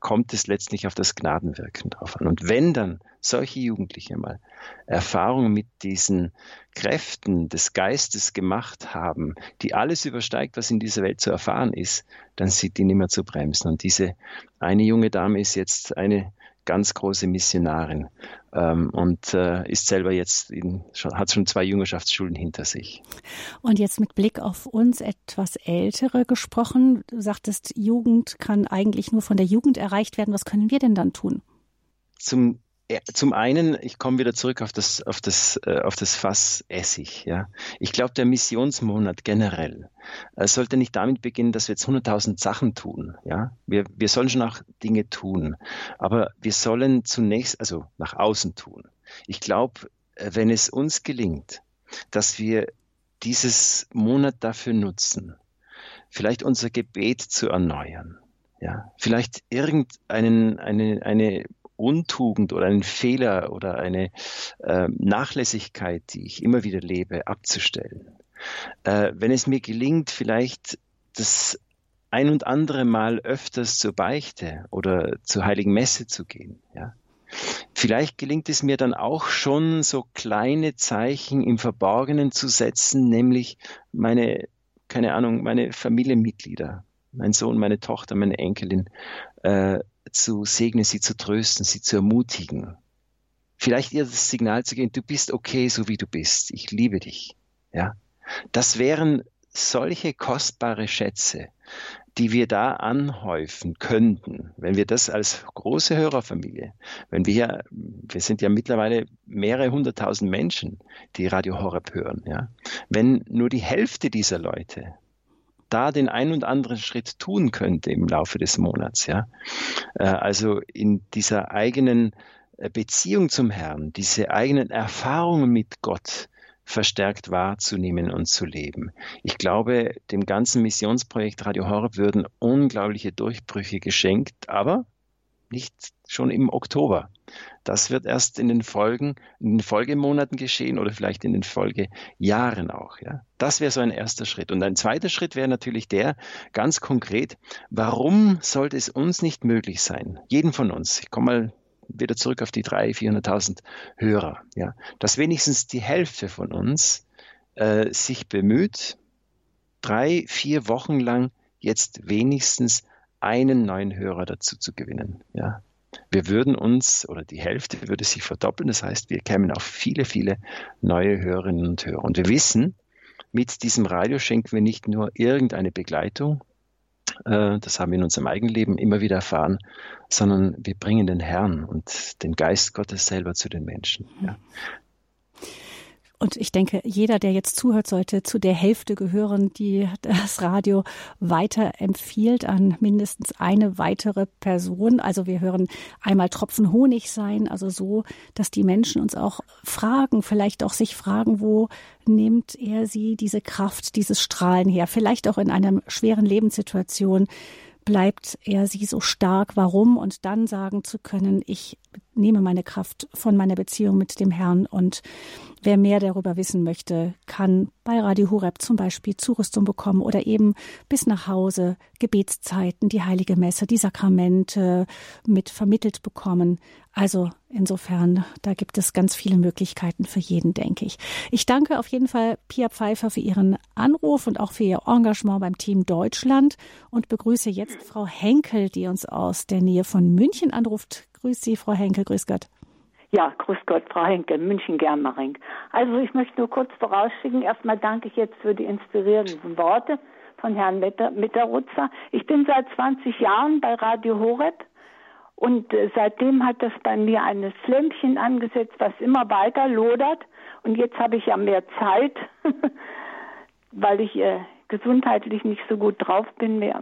kommt es letztlich auf das Gnadenwirken drauf an. Und wenn dann solche Jugendliche mal Erfahrungen mit diesen Kräften des Geistes gemacht haben, die alles übersteigt, was in dieser Welt zu erfahren ist, dann sind die nicht mehr zu bremsen. Und diese eine junge Dame ist jetzt eine ganz große Missionarin ähm, und äh, ist selber jetzt in, schon, hat schon zwei Jüngerschaftsschulen hinter sich. Und jetzt mit Blick auf uns etwas Ältere gesprochen, du sagtest, Jugend kann eigentlich nur von der Jugend erreicht werden. Was können wir denn dann tun? Zum zum einen, ich komme wieder zurück auf das, auf das, äh, auf das Fass Essig. Ja. Ich glaube, der Missionsmonat generell äh, sollte nicht damit beginnen, dass wir jetzt 100.000 Sachen tun. Ja. Wir, wir sollen schon auch Dinge tun, aber wir sollen zunächst, also nach außen tun. Ich glaube, äh, wenn es uns gelingt, dass wir dieses Monat dafür nutzen, vielleicht unser Gebet zu erneuern, ja, vielleicht irgendeinen eine, eine Untugend oder einen Fehler oder eine äh, Nachlässigkeit, die ich immer wieder lebe, abzustellen. Äh, wenn es mir gelingt, vielleicht das ein und andere Mal öfters zur Beichte oder zur Heiligen Messe zu gehen, ja, Vielleicht gelingt es mir dann auch schon, so kleine Zeichen im Verborgenen zu setzen, nämlich meine, keine Ahnung, meine Familienmitglieder, mein Sohn, meine Tochter, meine Enkelin, äh, zu segnen, sie zu trösten, sie zu ermutigen. Vielleicht ihr das Signal zu geben, du bist okay, so wie du bist. Ich liebe dich. Ja. Das wären solche kostbare Schätze, die wir da anhäufen könnten, wenn wir das als große Hörerfamilie, wenn wir ja, wir sind ja mittlerweile mehrere hunderttausend Menschen, die Radio Horeb hören, ja, wenn nur die Hälfte dieser Leute da den ein und anderen Schritt tun könnte im Laufe des Monats. Ja? Äh, also in dieser eigenen äh, Beziehung zum Herrn, diese eigenen Erfahrungen mit Gott verstärkt wahrzunehmen und zu leben. Ich glaube, dem ganzen Missionsprojekt Radio Horeb würden unglaubliche Durchbrüche geschenkt, aber nicht schon im Oktober. Das wird erst in den Folgen, in den Folgemonaten geschehen oder vielleicht in den Folgejahren auch. Ja. Das wäre so ein erster Schritt. Und ein zweiter Schritt wäre natürlich der, ganz konkret, warum sollte es uns nicht möglich sein, jeden von uns, ich komme mal wieder zurück auf die 300.000, 400.000 Hörer, ja, dass wenigstens die Hälfte von uns äh, sich bemüht, drei, vier Wochen lang jetzt wenigstens einen neuen Hörer dazu zu gewinnen. Ja. Wir würden uns, oder die Hälfte würde sich verdoppeln, das heißt, wir kämen auf viele, viele neue Hörerinnen und Hörer. Und wir wissen, mit diesem Radio schenken wir nicht nur irgendeine Begleitung, äh, das haben wir in unserem eigenen Leben immer wieder erfahren, sondern wir bringen den Herrn und den Geist Gottes selber zu den Menschen. Ja. Und ich denke, jeder, der jetzt zuhört, sollte zu der Hälfte gehören, die das Radio weiter empfiehlt an mindestens eine weitere Person. Also wir hören einmal Tropfen Honig sein, also so, dass die Menschen uns auch fragen, vielleicht auch sich fragen, wo nimmt er sie diese Kraft, dieses Strahlen her? Vielleicht auch in einer schweren Lebenssituation bleibt er sie so stark, warum und dann sagen zu können, ich nehme meine Kraft von meiner Beziehung mit dem Herrn und wer mehr darüber wissen möchte, kann bei Radio Horeb zum Beispiel Zurüstung bekommen oder eben bis nach Hause Gebetszeiten, die heilige Messe, die Sakramente mit vermittelt bekommen. Also insofern, da gibt es ganz viele Möglichkeiten für jeden, denke ich. Ich danke auf jeden Fall Pia Pfeiffer für ihren Anruf und auch für ihr Engagement beim Team Deutschland und begrüße jetzt Frau Henkel, die uns aus der Nähe von München anruft. Grüß Sie, Frau Henkel, grüß Gott. Ja, grüß Gott, Frau Henkel, München Germering. Also ich möchte nur kurz vorausschicken, erstmal danke ich jetzt für die inspirierenden Worte von Herrn Mitterrutzer. Ich bin seit 20 Jahren bei Radio Horeb und äh, seitdem hat das bei mir ein Flämmchen angesetzt, was immer weiter lodert. Und jetzt habe ich ja mehr Zeit, weil ich äh, gesundheitlich nicht so gut drauf bin mehr.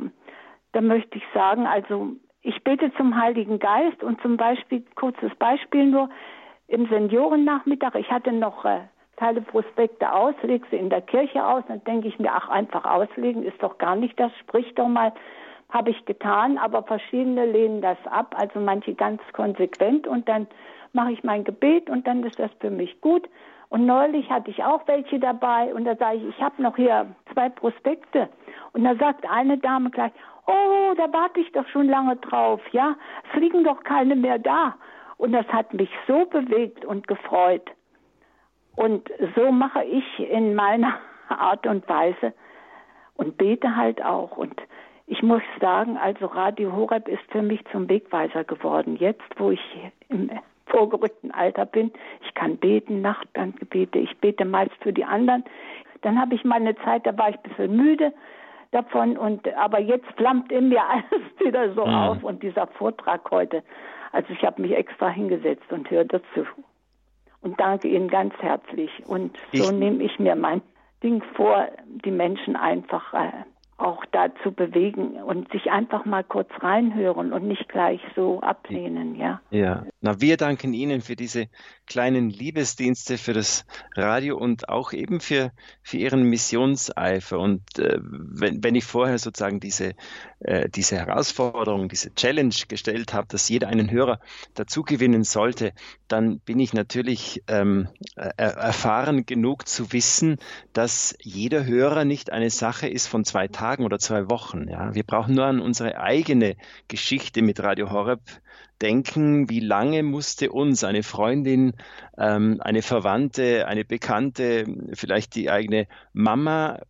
Da möchte ich sagen, also ich bete zum Heiligen Geist und zum Beispiel, kurzes Beispiel nur, im Seniorennachmittag, ich hatte noch äh, Teile Prospekte aus, lege sie in der Kirche aus, dann denke ich mir, ach, einfach auslegen ist doch gar nicht das, sprich doch mal, habe ich getan, aber verschiedene lehnen das ab, also manche ganz konsequent und dann mache ich mein Gebet und dann ist das für mich gut Und neulich hatte ich auch welche dabei und da sage ich, ich habe noch hier zwei Prospekte. Und da sagt eine Dame gleich, oh, da warte ich doch schon lange drauf, ja, es liegen doch keine mehr da. Und das hat mich so bewegt und gefreut. Und so mache ich in meiner Art und Weise und bete halt auch. Und ich muss sagen, also Radio Horeb ist für mich zum Wegweiser geworden. Jetzt, wo ich im vorgerückten Alter bin, ich kann beten, Nachtgebete, ich bete meist für die anderen. Dann habe ich mal eine Zeit, da war ich ein bisschen müde davon und aber jetzt flammt in mir alles wieder so mhm. auf und dieser Vortrag heute. Also ich habe mich extra hingesetzt und höre dazu. Und danke Ihnen ganz herzlich. Und so nehme ich mir mein Ding vor, die Menschen einfach äh, auch dazu bewegen und sich einfach mal kurz reinhören und nicht gleich so ablehnen, ja. Ja, na, wir danken Ihnen für diese kleinen Liebesdienste, für das Radio und auch eben für, für Ihren Missionseifer. Und äh, wenn, wenn ich vorher sozusagen diese, äh, diese Herausforderung, diese Challenge gestellt habe, dass jeder einen Hörer dazu gewinnen sollte, dann bin ich natürlich ähm, erfahren genug zu wissen, dass jeder Hörer nicht eine Sache ist von zwei Tagen Tagen oder zwei Wochen. Ja. Wir brauchen nur an unsere eigene Geschichte mit Radio Horeb denken, wie lange musste uns eine Freundin, ähm, eine Verwandte, eine Bekannte, vielleicht die eigene Mama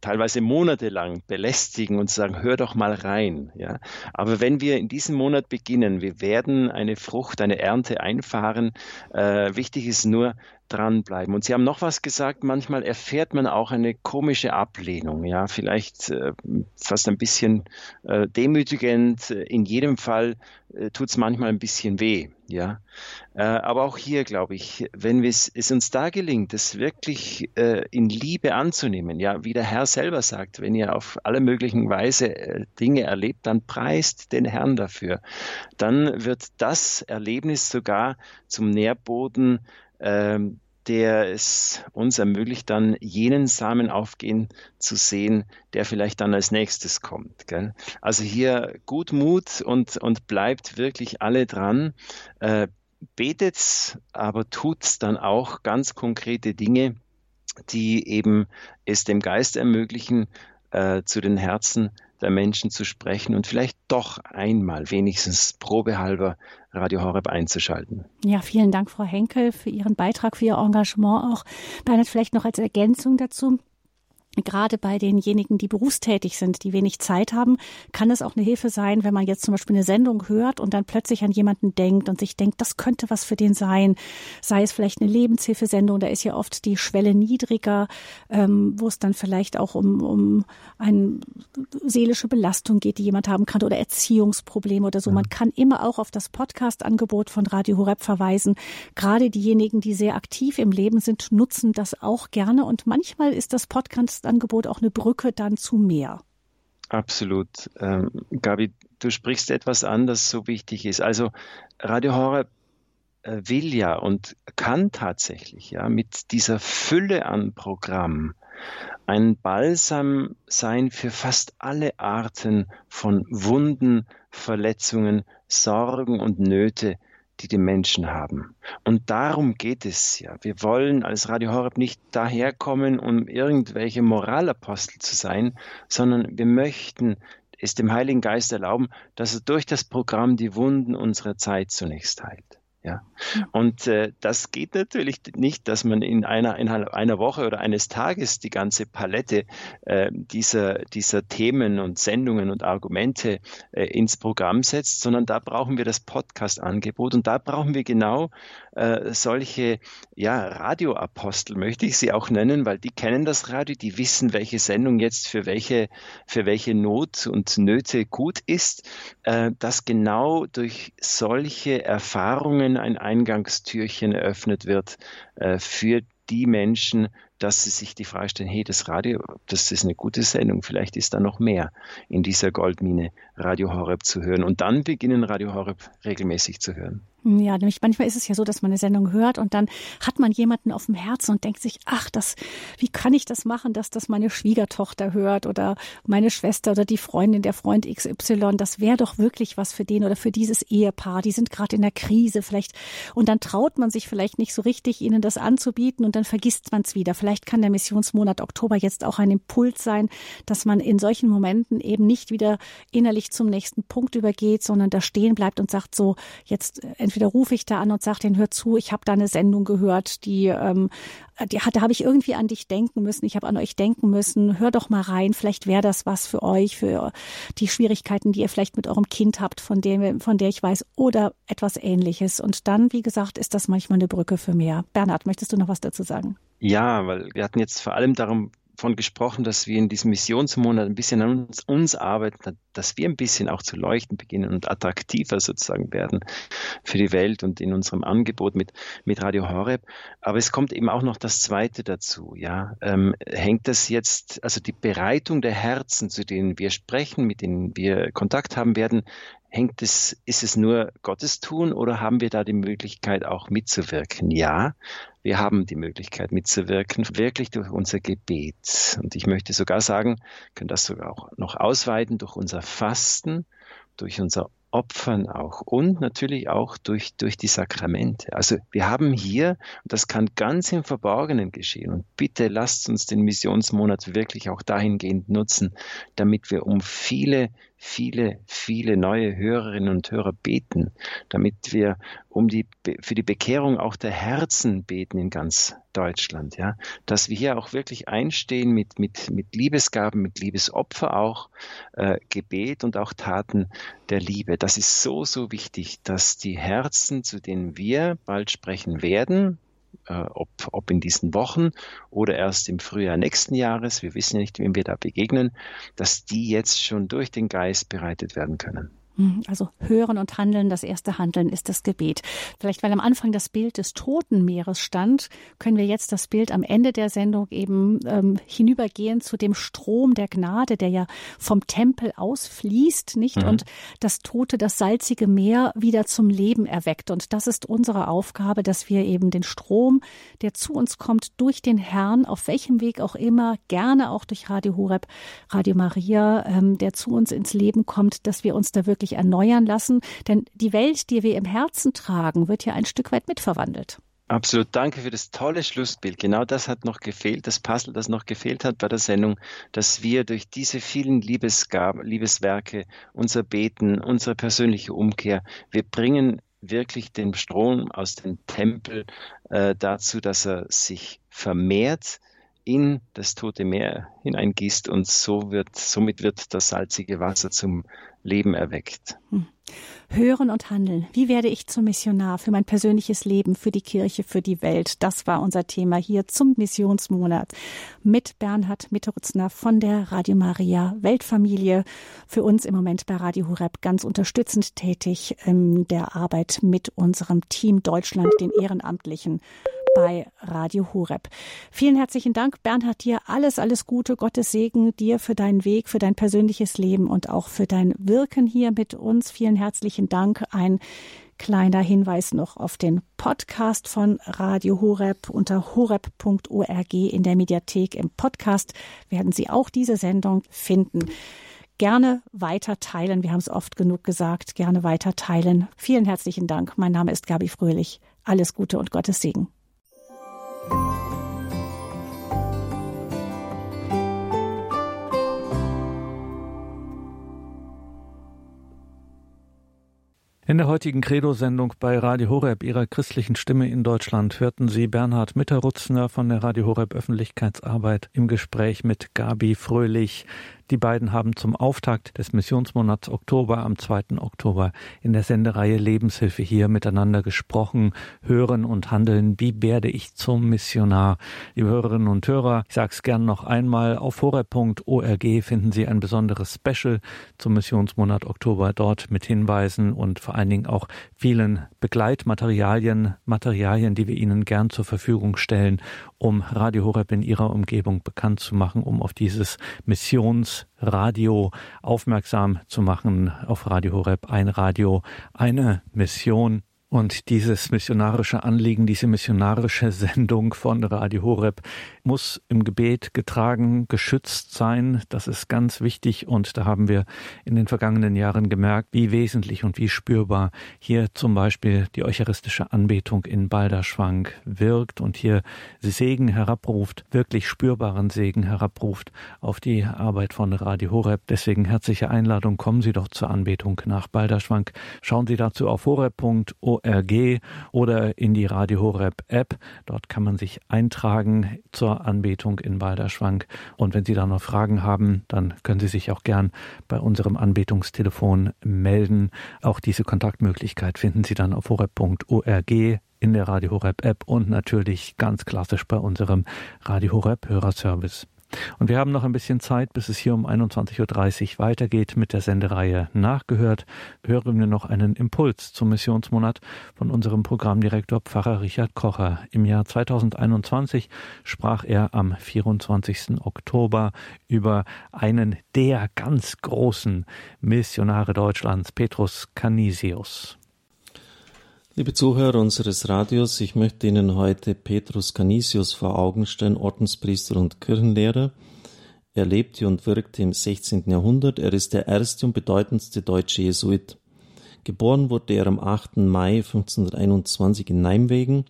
teilweise monatelang belästigen und sagen, hör doch mal rein. Ja? Aber wenn wir in diesem Monat beginnen, wir werden eine Frucht, eine Ernte einfahren. Äh, wichtig ist nur, dranbleiben. Und Sie haben noch was gesagt, manchmal erfährt man auch eine komische Ablehnung, ja, vielleicht äh, fast ein bisschen äh, demütigend. In jedem Fall äh, tut es manchmal ein bisschen weh. Ja, äh, aber auch hier glaube ich, wenn es, uns da gelingt, es wirklich äh, in Liebe anzunehmen, ja, wie der Herr selber sagt, wenn ihr auf alle möglichen Weise äh, Dinge erlebt, dann preist den Herrn dafür. Dann wird das Erlebnis sogar zum Nährboden ähm, der es uns ermöglicht, dann jenen Samen aufgehen zu sehen, der vielleicht dann als nächstes kommt. Gell? Also hier gut Mut und, und bleibt wirklich alle dran. Äh, betet, aber tut dann auch ganz konkrete Dinge, die eben es dem Geist ermöglichen, äh, zu den Herzen der Menschen zu sprechen und vielleicht doch einmal wenigstens probehalber Radio Horeb einzuschalten. Ja, vielen Dank, Frau Henkel, für Ihren Beitrag, für Ihr Engagement auch. Bernhard, vielleicht noch als Ergänzung dazu gerade bei denjenigen, die berufstätig sind, die wenig Zeit haben, kann es auch eine Hilfe sein, wenn man jetzt zum Beispiel eine Sendung hört und dann plötzlich an jemanden denkt und sich denkt, das könnte was für den sein. Sei es vielleicht eine Lebenshilfesendung, da ist ja oft die Schwelle niedriger, ähm, wo es dann vielleicht auch um, um eine seelische Belastung geht, die jemand haben kann oder Erziehungsprobleme oder so. Man kann immer auch auf das Podcast-Angebot von Radio Horeb verweisen. Gerade diejenigen, die sehr aktiv im Leben sind, nutzen das auch gerne und manchmal ist das Podcast Angebot auch eine Brücke dann zu mehr. Absolut. Ähm, Gabi, du sprichst etwas an, das so wichtig ist. Also Radio Horeb äh, will ja und kann tatsächlich ja mit dieser Fülle an Programm ein Balsam sein für fast alle Arten von Wunden, Verletzungen, Sorgen und Nöte, die die Menschen haben. Und darum geht es ja. Wir wollen als Radio Horeb nicht daherkommen, um irgendwelche Moralapostel zu sein, sondern wir möchten es dem Heiligen Geist erlauben, dass er durch das Programm die Wunden unserer Zeit zunächst heilt. Ja. Und äh, das geht natürlich nicht, dass man in einer, innerhalb einer Woche oder eines Tages die ganze Palette äh, dieser, dieser Themen und Sendungen und Argumente äh, ins Programm setzt, sondern da brauchen wir das Podcast-Angebot und da brauchen wir genau äh, solche ja, Radioapostel, möchte ich sie auch nennen, weil die kennen das Radio, die wissen, welche Sendung jetzt für welche, für welche Not und Nöte gut ist, äh, dass genau durch solche Erfahrungen ein Eingangstürchen eröffnet wird äh, für die Menschen, dass sie sich die Frage stellen, hey, das Radio, das ist eine gute Sendung, vielleicht ist da noch mehr in dieser Goldmine Radio Horeb zu hören. Und dann beginnen Radio Horeb regelmäßig zu hören. Ja, nämlich manchmal ist es ja so, dass man eine Sendung hört und dann hat man jemanden auf dem Herzen und denkt sich, ach, das, wie kann ich das machen, dass das meine Schwiegertochter hört oder meine Schwester oder die Freundin, der Freund XY, das wäre doch wirklich was für den oder für dieses Ehepaar. Die sind gerade in der Krise vielleicht und dann traut man sich vielleicht nicht so richtig, ihnen das anzubieten und dann vergisst man es wieder. Vielleicht kann der Missionsmonat Oktober jetzt auch ein Impuls sein, dass man in solchen Momenten eben nicht wieder innerlich zum nächsten Punkt übergeht, sondern da stehen bleibt und sagt so, jetzt entweder rufe ich da an und sage den, hör zu, ich habe da eine Sendung gehört, die, ähm, die da habe ich irgendwie an dich denken müssen, ich habe an euch denken müssen, hör doch mal rein, vielleicht wäre das was für euch, für die Schwierigkeiten, die ihr vielleicht mit eurem Kind habt, von dem, von der ich weiß, oder etwas ähnliches. Und dann, wie gesagt, ist das manchmal eine Brücke für mehr. Bernhard, möchtest du noch was dazu sagen? Ja, weil wir hatten jetzt vor allem darum davon gesprochen, dass wir in diesem Missionsmonat ein bisschen an uns, uns, arbeiten, dass wir ein bisschen auch zu leuchten beginnen und attraktiver sozusagen werden für die Welt und in unserem Angebot mit, mit Radio Horeb. Aber es kommt eben auch noch das Zweite dazu, ja. Ähm, hängt das jetzt, also die Bereitung der Herzen, zu denen wir sprechen, mit denen wir Kontakt haben werden, hängt es, ist es nur Gottes tun oder haben wir da die Möglichkeit auch mitzuwirken? Ja, wir haben die Möglichkeit mitzuwirken, wirklich durch unser Gebet. Und ich möchte sogar sagen, können das sogar auch noch ausweiten durch unser Fasten, durch unser Opfern auch und natürlich auch durch, durch die Sakramente. Also wir haben hier, und das kann ganz im Verborgenen geschehen, und bitte lasst uns den Missionsmonat wirklich auch dahingehend nutzen, damit wir um viele, viele, viele neue Hörerinnen und Hörer beten, damit wir um die, für die Bekehrung auch der Herzen beten in ganz Deutschland, ja, dass wir hier auch wirklich einstehen mit, mit, mit Liebesgaben, mit Liebesopfer auch, äh, Gebet und auch Taten der Liebe. Das ist so, so wichtig, dass die Herzen, zu denen wir bald sprechen werden, äh, ob, ob in diesen Wochen oder erst im Frühjahr nächsten Jahres, wir wissen ja nicht, wem wir da begegnen, dass die jetzt schon durch den Geist bereitet werden können. Hm, also hören und handeln, das erste Handeln ist das Gebet. Vielleicht, weil am Anfang das Bild des Toten Meeres stand, können wir jetzt das Bild am Ende der Sendung eben ähm, hinübergehen zu dem Strom der Gnade, der ja vom Tempel ausfließt, nicht? Mhm. Und das tote, das salzige Meer wieder zum Leben erweckt. Und das ist unsere Aufgabe, dass wir eben den Strom, der zu uns kommt, durch den Herrn, auf welchem Weg auch immer, gerne auch durch Radio Horeb, Radio Maria, ähm, der zu uns ins Leben kommt, dass wir uns da wirklich wirklich erneuern lassen. Denn die Welt, die wir im Herzen tragen, wird ja ein Stück weit mitverwandelt. Absolut, danke für das tolle Schlussbild. Genau das hat noch gefehlt, das Puzzle, das noch gefehlt hat bei der Sendung, dass wir durch diese vielen Liebesgaben, Liebeswerke, unser Beten, unsere persönliche Umkehr, wir bringen wirklich den Strom aus dem Tempel äh, dazu, dass er sich vermehrt, in das Tote Meer hineingießt und so wird, somit wird das salzige Wasser zum Leben erweckt. Hm. Hören und handeln. Wie werde ich zum Missionar für mein persönliches Leben, für die Kirche, für die Welt? Das war unser Thema hier zum Missionsmonat mit Bernhard Mitterutzner von der Radio Maria Weltfamilie. Für uns im Moment bei Radio Horeb ganz unterstützend tätig in der Arbeit mit unserem Team Deutschland, den Ehrenamtlichen bei Radio Horeb. Vielen herzlichen Dank, Bernhard, dir alles, alles Gute, Gottes Segen dir für deinen Weg, für dein persönliches Leben und auch für dein Wirken hier mit uns. Vielen herzlichen Dank. Ein kleiner Hinweis noch auf den Podcast von Radio Horeb unter horeb.org in der Mediathek. Im Podcast werden Sie auch diese Sendung finden. Gerne weiter teilen. Wir haben es oft genug gesagt. Gerne weiter teilen. Vielen herzlichen Dank. Mein Name ist Gabi Fröhlich. Alles Gute und Gottes Segen. In der heutigen Credo-Sendung bei Radio Horeb, ihrer christlichen Stimme in Deutschland, hörten Sie Bernhard Mitterrutzner von der Radio Horeb Öffentlichkeitsarbeit im Gespräch mit Gabi Fröhlich, Die beiden haben zum Auftakt des Missionsmonats Oktober am 2. Oktober in der Sendereihe Lebenshilfe hier miteinander gesprochen, hören und handeln. Wie werde ich zum Missionar? Liebe Hörerinnen und Hörer, ich sage es gern noch einmal, auf horeb.org finden Sie ein besonderes Special zum Missionsmonat Oktober dort mit Hinweisen und vor allen Dingen auch vielen Begleitmaterialien, Materialien, die wir Ihnen gern zur Verfügung stellen, um Radio Horeb in Ihrer Umgebung bekannt zu machen, um auf dieses Missionsradio aufmerksam zu machen, auf Radio Horeb ein Radio, eine Mission und dieses missionarische Anliegen, diese missionarische Sendung von Radio Horeb muss im Gebet getragen, geschützt sein. Das ist ganz wichtig. Und da haben wir in den vergangenen Jahren gemerkt, wie wesentlich und wie spürbar hier zum Beispiel die eucharistische Anbetung in Balderschwang wirkt und hier Segen herabruft, wirklich spürbaren Segen herabruft auf die Arbeit von Radio Horeb. Deswegen herzliche Einladung. Kommen Sie doch zur Anbetung nach Balderschwang. Schauen Sie dazu auf horeb.org ORG oder in die Radio Horeb App. Dort kann man sich eintragen zur Anbetung in Balderschwang. Und wenn Sie da noch Fragen haben, dann können Sie sich auch gern bei unserem Anbetungstelefon melden. Auch diese Kontaktmöglichkeit finden Sie dann auf horeb.org in der Radio Horeb App und natürlich ganz klassisch bei unserem Radio Horeb Hörerservice. Und wir haben noch ein bisschen Zeit, bis es hier um 21.30 Uhr weitergeht mit der Sendereihe Nachgehört. Hören wir noch einen Impuls zum Missionsmonat von unserem Programmdirektor Pfarrer Richard Kocher. Im Jahr 2021 sprach er am 24. Oktober über einen der ganz großen Missionare Deutschlands, Petrus Canisius. Liebe Zuhörer unseres Radios, ich möchte Ihnen heute Petrus Canisius vor Augen stellen, Ordenspriester und Kirchenlehrer. Er lebte und wirkte im 16. Jahrhundert. Er ist der erste und bedeutendste deutsche Jesuit. Geboren wurde er am 8. Mai 1521 in Nijmegen.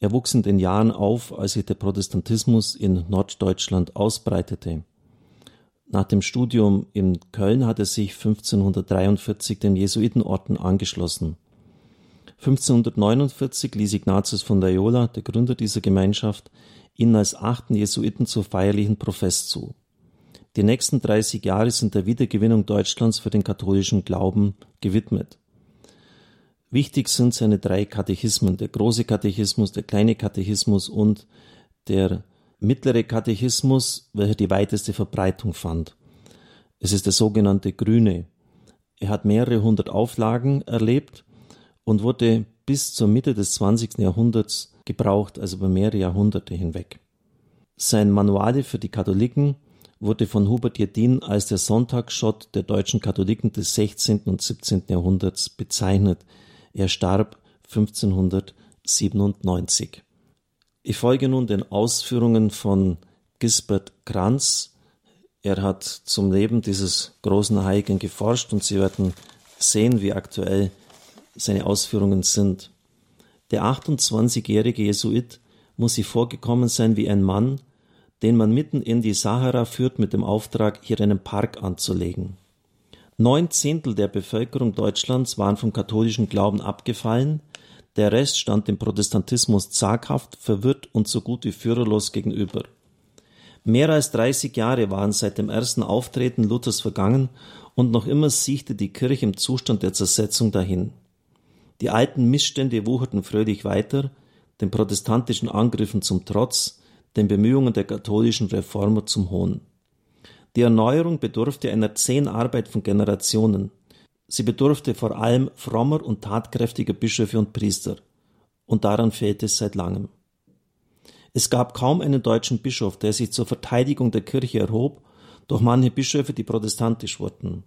Er wuchs in den Jahren auf, als sich der Protestantismus in Norddeutschland ausbreitete. Nach dem Studium in Köln hat er sich 1543 dem Jesuitenorden angeschlossen. 1549 ließ Ignatius von Loyola, der Gründer dieser Gemeinschaft, ihn als achten Jesuiten zur feierlichen Profess zu. Die nächsten 30 Jahre sind der Wiedergewinnung Deutschlands für den katholischen Glauben gewidmet. Wichtig sind seine drei Katechismen, der große Katechismus, der kleine Katechismus und der mittlere Katechismus, welcher die weiteste Verbreitung fand. Es ist der sogenannte Grüne. Er hat mehrere hundert Auflagen erlebt und wurde bis zur Mitte des 20. Jahrhunderts gebraucht, also über mehrere Jahrhunderte hinweg. Sein Manuale für die Katholiken wurde von Hubert Jedin als der Sonntagsschott der deutschen Katholiken des 16. und 17. Jahrhunderts bezeichnet. Er starb 1597. Ich folge nun den Ausführungen von Gisbert Kranz. Er hat zum Leben dieses großen Heiligen geforscht und Sie werden sehen, wie aktuell seine Ausführungen sind. Der 28-jährige Jesuit muss sich vorgekommen sein wie ein Mann, den man mitten in die Sahara führt mit dem Auftrag, hier einen Park anzulegen. Neun Zehntel der Bevölkerung Deutschlands waren vom katholischen Glauben abgefallen, der Rest stand dem Protestantismus zaghaft, verwirrt und so gut wie führerlos gegenüber. Mehr als 30 Jahre waren seit dem ersten Auftreten Luthers vergangen und noch immer siechte die Kirche im Zustand der Zersetzung dahin. Die alten Missstände wucherten fröhlich weiter, den protestantischen Angriffen zum Trotz, den Bemühungen der katholischen Reformer zum Hohn. Die Erneuerung bedurfte einer zähen Arbeit von Generationen. Sie bedurfte vor allem frommer und tatkräftiger Bischöfe und Priester. Und daran fehlte es seit langem. Es gab kaum einen deutschen Bischof, der sich zur Verteidigung der Kirche erhob, doch manche Bischöfe, die protestantisch wurden.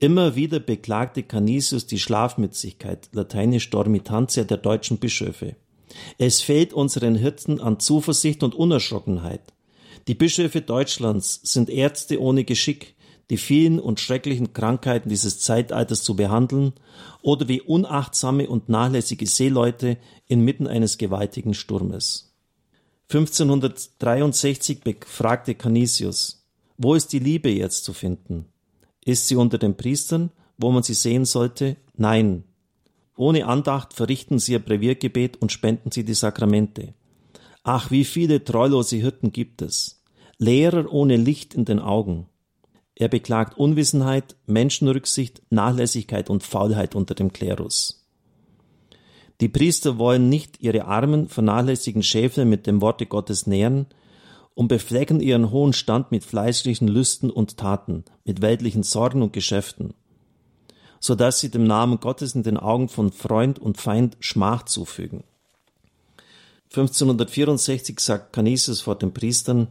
Immer wieder beklagte Canisius die Schlafmützigkeit, lateinisch dormitantia, der deutschen Bischöfe. Es fehlt unseren Hirten an Zuversicht und Unerschrockenheit. Die Bischöfe Deutschlands sind Ärzte ohne Geschick, die vielen und schrecklichen Krankheiten dieses Zeitalters zu behandeln oder wie unachtsame und nachlässige Seeleute inmitten eines gewaltigen Sturmes. 1563 befragte Canisius, wo ist die Liebe jetzt zu finden? Ist sie unter den Priestern, wo man sie sehen sollte? Nein. Ohne Andacht verrichten sie ihr Breviergebet und spenden sie die Sakramente. Ach, wie viele treulose Hirten gibt es. Lehrer ohne Licht in den Augen. Er beklagt Unwissenheit, Menschenrücksicht, Nachlässigkeit und Faulheit unter dem Klerus. Die Priester wollen nicht ihre armen, vernachlässigen Schäfle mit dem Worte Gottes nähren und beflecken ihren hohen Stand mit fleischlichen Lüsten und Taten, mit weltlichen Sorgen und Geschäften, so dass sie dem Namen Gottes in den Augen von Freund und Feind Schmach zufügen. 1564 sagt Canisius vor den Priestern,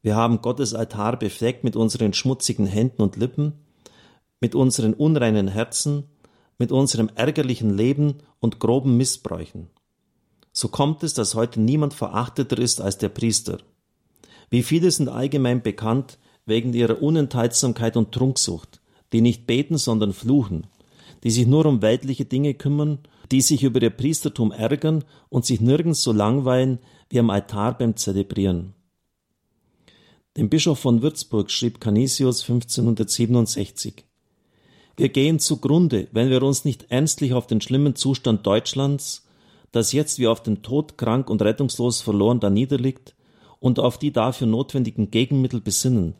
wir haben Gottes Altar befleckt mit unseren schmutzigen Händen und Lippen, mit unseren unreinen Herzen, mit unserem ärgerlichen Leben und groben Missbräuchen. So kommt es, dass heute niemand verachteter ist als der Priester. Wie viele sind allgemein bekannt wegen ihrer Unenthaltsamkeit und Trunksucht, die nicht beten, sondern fluchen, die sich nur um weltliche Dinge kümmern, die sich über ihr Priestertum ärgern und sich nirgends so langweilen wie am Altar beim Zelebrieren. Dem Bischof von Würzburg schrieb Canisius 1567 Wir gehen zugrunde, wenn wir uns nicht ernstlich auf den schlimmen Zustand Deutschlands, das jetzt wie auf den Tod krank und rettungslos verloren da niederliegt, und auf die dafür notwendigen Gegenmittel besinnen.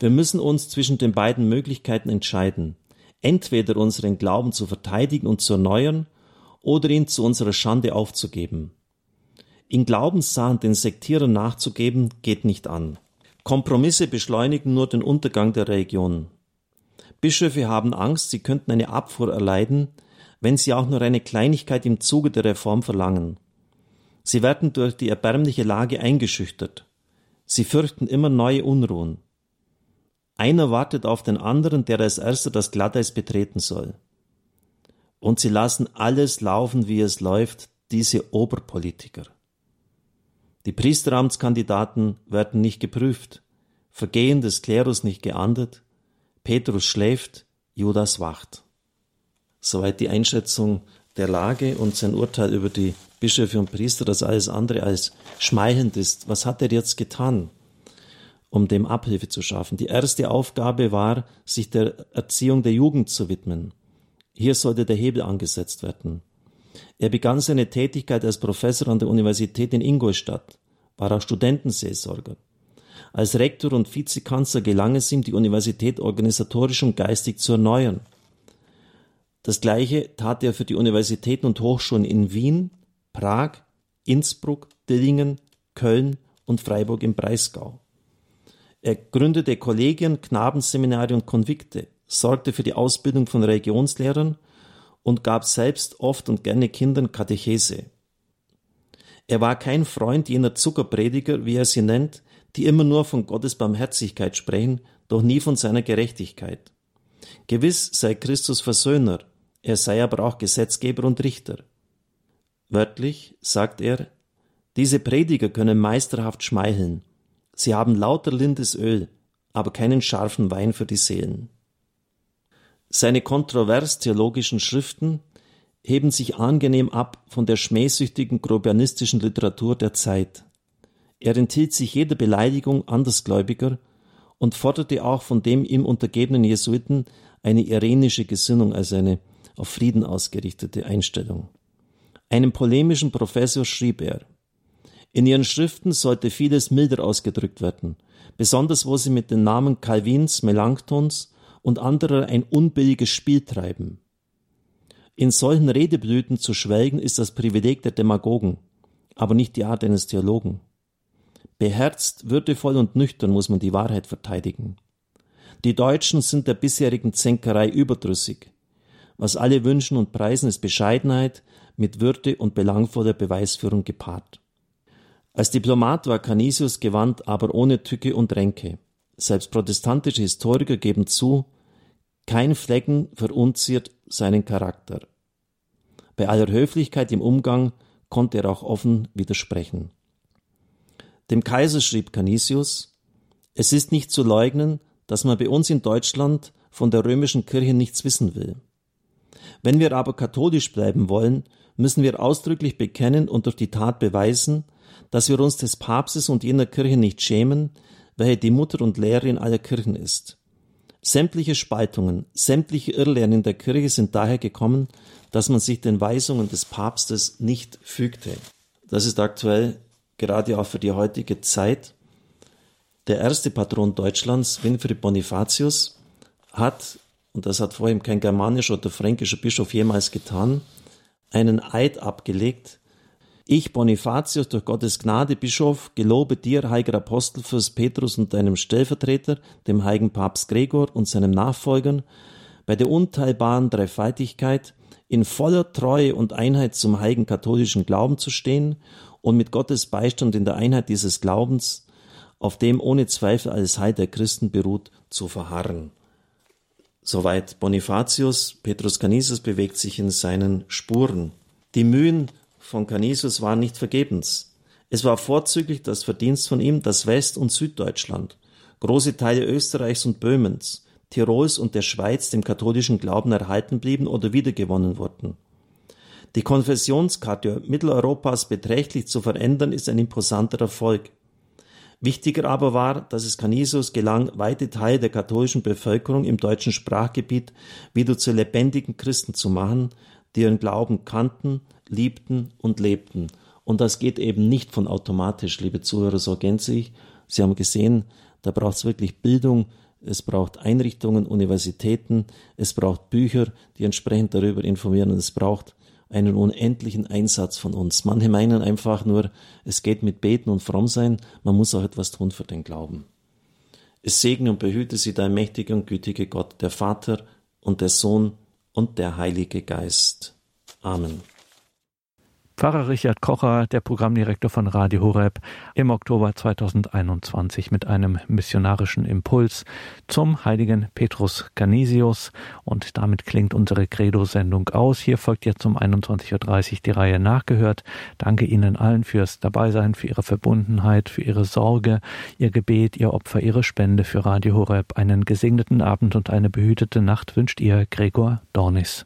Wir müssen uns zwischen den beiden Möglichkeiten entscheiden, entweder unseren Glauben zu verteidigen und zu erneuern oder ihn zu unserer Schande aufzugeben. In Glaubenssachen den Sektierern nachzugeben, geht nicht an. Kompromisse beschleunigen nur den Untergang der Religion. Bischöfe haben Angst, sie könnten eine Abfuhr erleiden, wenn sie auch nur eine Kleinigkeit im Zuge der Reform verlangen. Sie werden durch die erbärmliche Lage eingeschüchtert. Sie fürchten immer neue Unruhen. Einer wartet auf den anderen, der als erster das Glatteis betreten soll. Und sie lassen alles laufen, wie es läuft, diese Oberpolitiker. Die Priesteramtskandidaten werden nicht geprüft, Vergehen des Klerus nicht geahndet, Petrus schläft, Judas wacht. Soweit die Einschätzung der Lage und sein Urteil über die Bischöfe und Priester, das alles andere als schmeichelnd ist. Was hat er jetzt getan, um dem Abhilfe zu schaffen? Die erste Aufgabe war, sich der Erziehung der Jugend zu widmen. Hier sollte der Hebel angesetzt werden. Er begann seine Tätigkeit als Professor an der Universität in Ingolstadt, war auch Studentenseelsorger. Als Rektor und Vizekanzler gelang es ihm, die Universität organisatorisch und geistig zu erneuern. Das gleiche tat er für die Universitäten und Hochschulen in Wien, Prag, Innsbruck, Dillingen, Köln und Freiburg im Breisgau. Er gründete Kollegien, Knabenseminare und Konvikte, sorgte für die Ausbildung von Religionslehrern und gab selbst oft und gerne Kindern Katechese. Er war kein Freund jener Zuckerprediger, wie er sie nennt, die immer nur von Gottes Barmherzigkeit sprechen, doch nie von seiner Gerechtigkeit. Gewiss sei Christus Versöhner, er sei aber auch Gesetzgeber und Richter. Wörtlich sagt er, diese Prediger können meisterhaft schmeicheln. Sie haben lauter lindes Öl, aber keinen scharfen Wein für die Seelen. Seine kontrovers theologischen Schriften heben sich angenehm ab von der schmähsüchtigen grobianistischen Literatur der Zeit. Er enthielt sich jeder Beleidigung Andersgläubiger und forderte auch von dem ihm untergebenen Jesuiten eine irenische Gesinnung als eine auf Frieden ausgerichtete Einstellung. Einem polemischen Professor schrieb er, in ihren Schriften sollte vieles milder ausgedrückt werden, besonders wo sie mit den Namen Calvins, Melanchthons und anderer ein unbilliges Spiel treiben. In solchen Redeblüten zu schwelgen ist das Privileg der Demagogen, aber nicht die Art eines Theologen. Beherzt, würdevoll und nüchtern muss man die Wahrheit verteidigen. Die Deutschen sind der bisherigen Zänkerei überdrüssig. Was alle wünschen und preisen, ist Bescheidenheit, mit Würde und belangvoller Beweisführung gepaart. Als Diplomat war Canisius gewandt, aber ohne Tücke und Ränke. Selbst protestantische Historiker geben zu, kein Flecken verunziert seinen Charakter. Bei aller Höflichkeit im Umgang konnte er auch offen widersprechen. Dem Kaiser schrieb Canisius, es ist nicht zu leugnen, dass man bei uns in Deutschland von der römischen Kirche nichts wissen will. Wenn wir aber katholisch bleiben wollen, müssen wir ausdrücklich bekennen und durch die Tat beweisen, dass wir uns des Papstes und jener Kirche nicht schämen, welche die Mutter und Lehrerin aller Kirchen ist. Sämtliche Spaltungen, sämtliche Irrlehren in der Kirche sind daher gekommen, dass man sich den Weisungen des Papstes nicht fügte. Das ist aktuell gerade auch für die heutige Zeit. Der erste Patron Deutschlands, Winfried Bonifatius, hat, und das hat vor ihm kein germanischer oder fränkischer Bischof jemals getan, einen Eid abgelegt, ich, Bonifatius, durch Gottes Gnade, Bischof, gelobe dir, heiliger Apostel, Fürst Petrus und deinem Stellvertreter, dem heiligen Papst Gregor und seinem Nachfolgern, bei der unteilbaren Dreifaltigkeit in voller Treue und Einheit zum heiligen katholischen Glauben zu stehen und mit Gottes Beistand in der Einheit dieses Glaubens, auf dem ohne Zweifel alles Heil der Christen beruht, zu verharren. Soweit Bonifatius, Petrus Canisius bewegt sich in seinen Spuren. Die Mühen von Canisius waren nicht vergebens. Es war vorzüglich das Verdienst von ihm, dass West- und Süddeutschland, große Teile Österreichs und Böhmens, Tirols und der Schweiz dem katholischen Glauben erhalten blieben oder wiedergewonnen wurden. Die Konfessionskarte Mitteleuropas beträchtlich zu verändern, ist ein imposanter Erfolg. Wichtiger aber war, dass es Canisius gelang, weite Teile der katholischen Bevölkerung im deutschen Sprachgebiet wieder zu lebendigen Christen zu machen, die ihren Glauben kannten, liebten und lebten. Und das geht eben nicht von automatisch, liebe Zuhörer, so ergänze ich. Sie haben gesehen, da braucht es wirklich Bildung, es braucht Einrichtungen, Universitäten, es braucht Bücher, die entsprechend darüber informieren und es braucht einen unendlichen Einsatz von uns. Manche meinen einfach nur, es geht mit Beten und Frommsein, man muss auch etwas tun für den Glauben. Es segne und behüte sie dein mächtiger und gütige Gott, der Vater und der Sohn und der Heilige Geist. Amen. Pfarrer Richard Kocher, der Programmdirektor von Radio Horeb, im Oktober 2021 mit einem missionarischen Impuls zum heiligen Petrus Canisius. Und damit klingt unsere Credo-Sendung aus. Hier folgt jetzt um 21.30 Uhr die Reihe nachgehört. Danke Ihnen allen fürs Dabeisein, für Ihre Verbundenheit, für Ihre Sorge, Ihr Gebet, Ihr Opfer, Ihre Spende für Radio Horeb. Einen gesegneten Abend und eine behütete Nacht wünscht Ihr Gregor Dornis.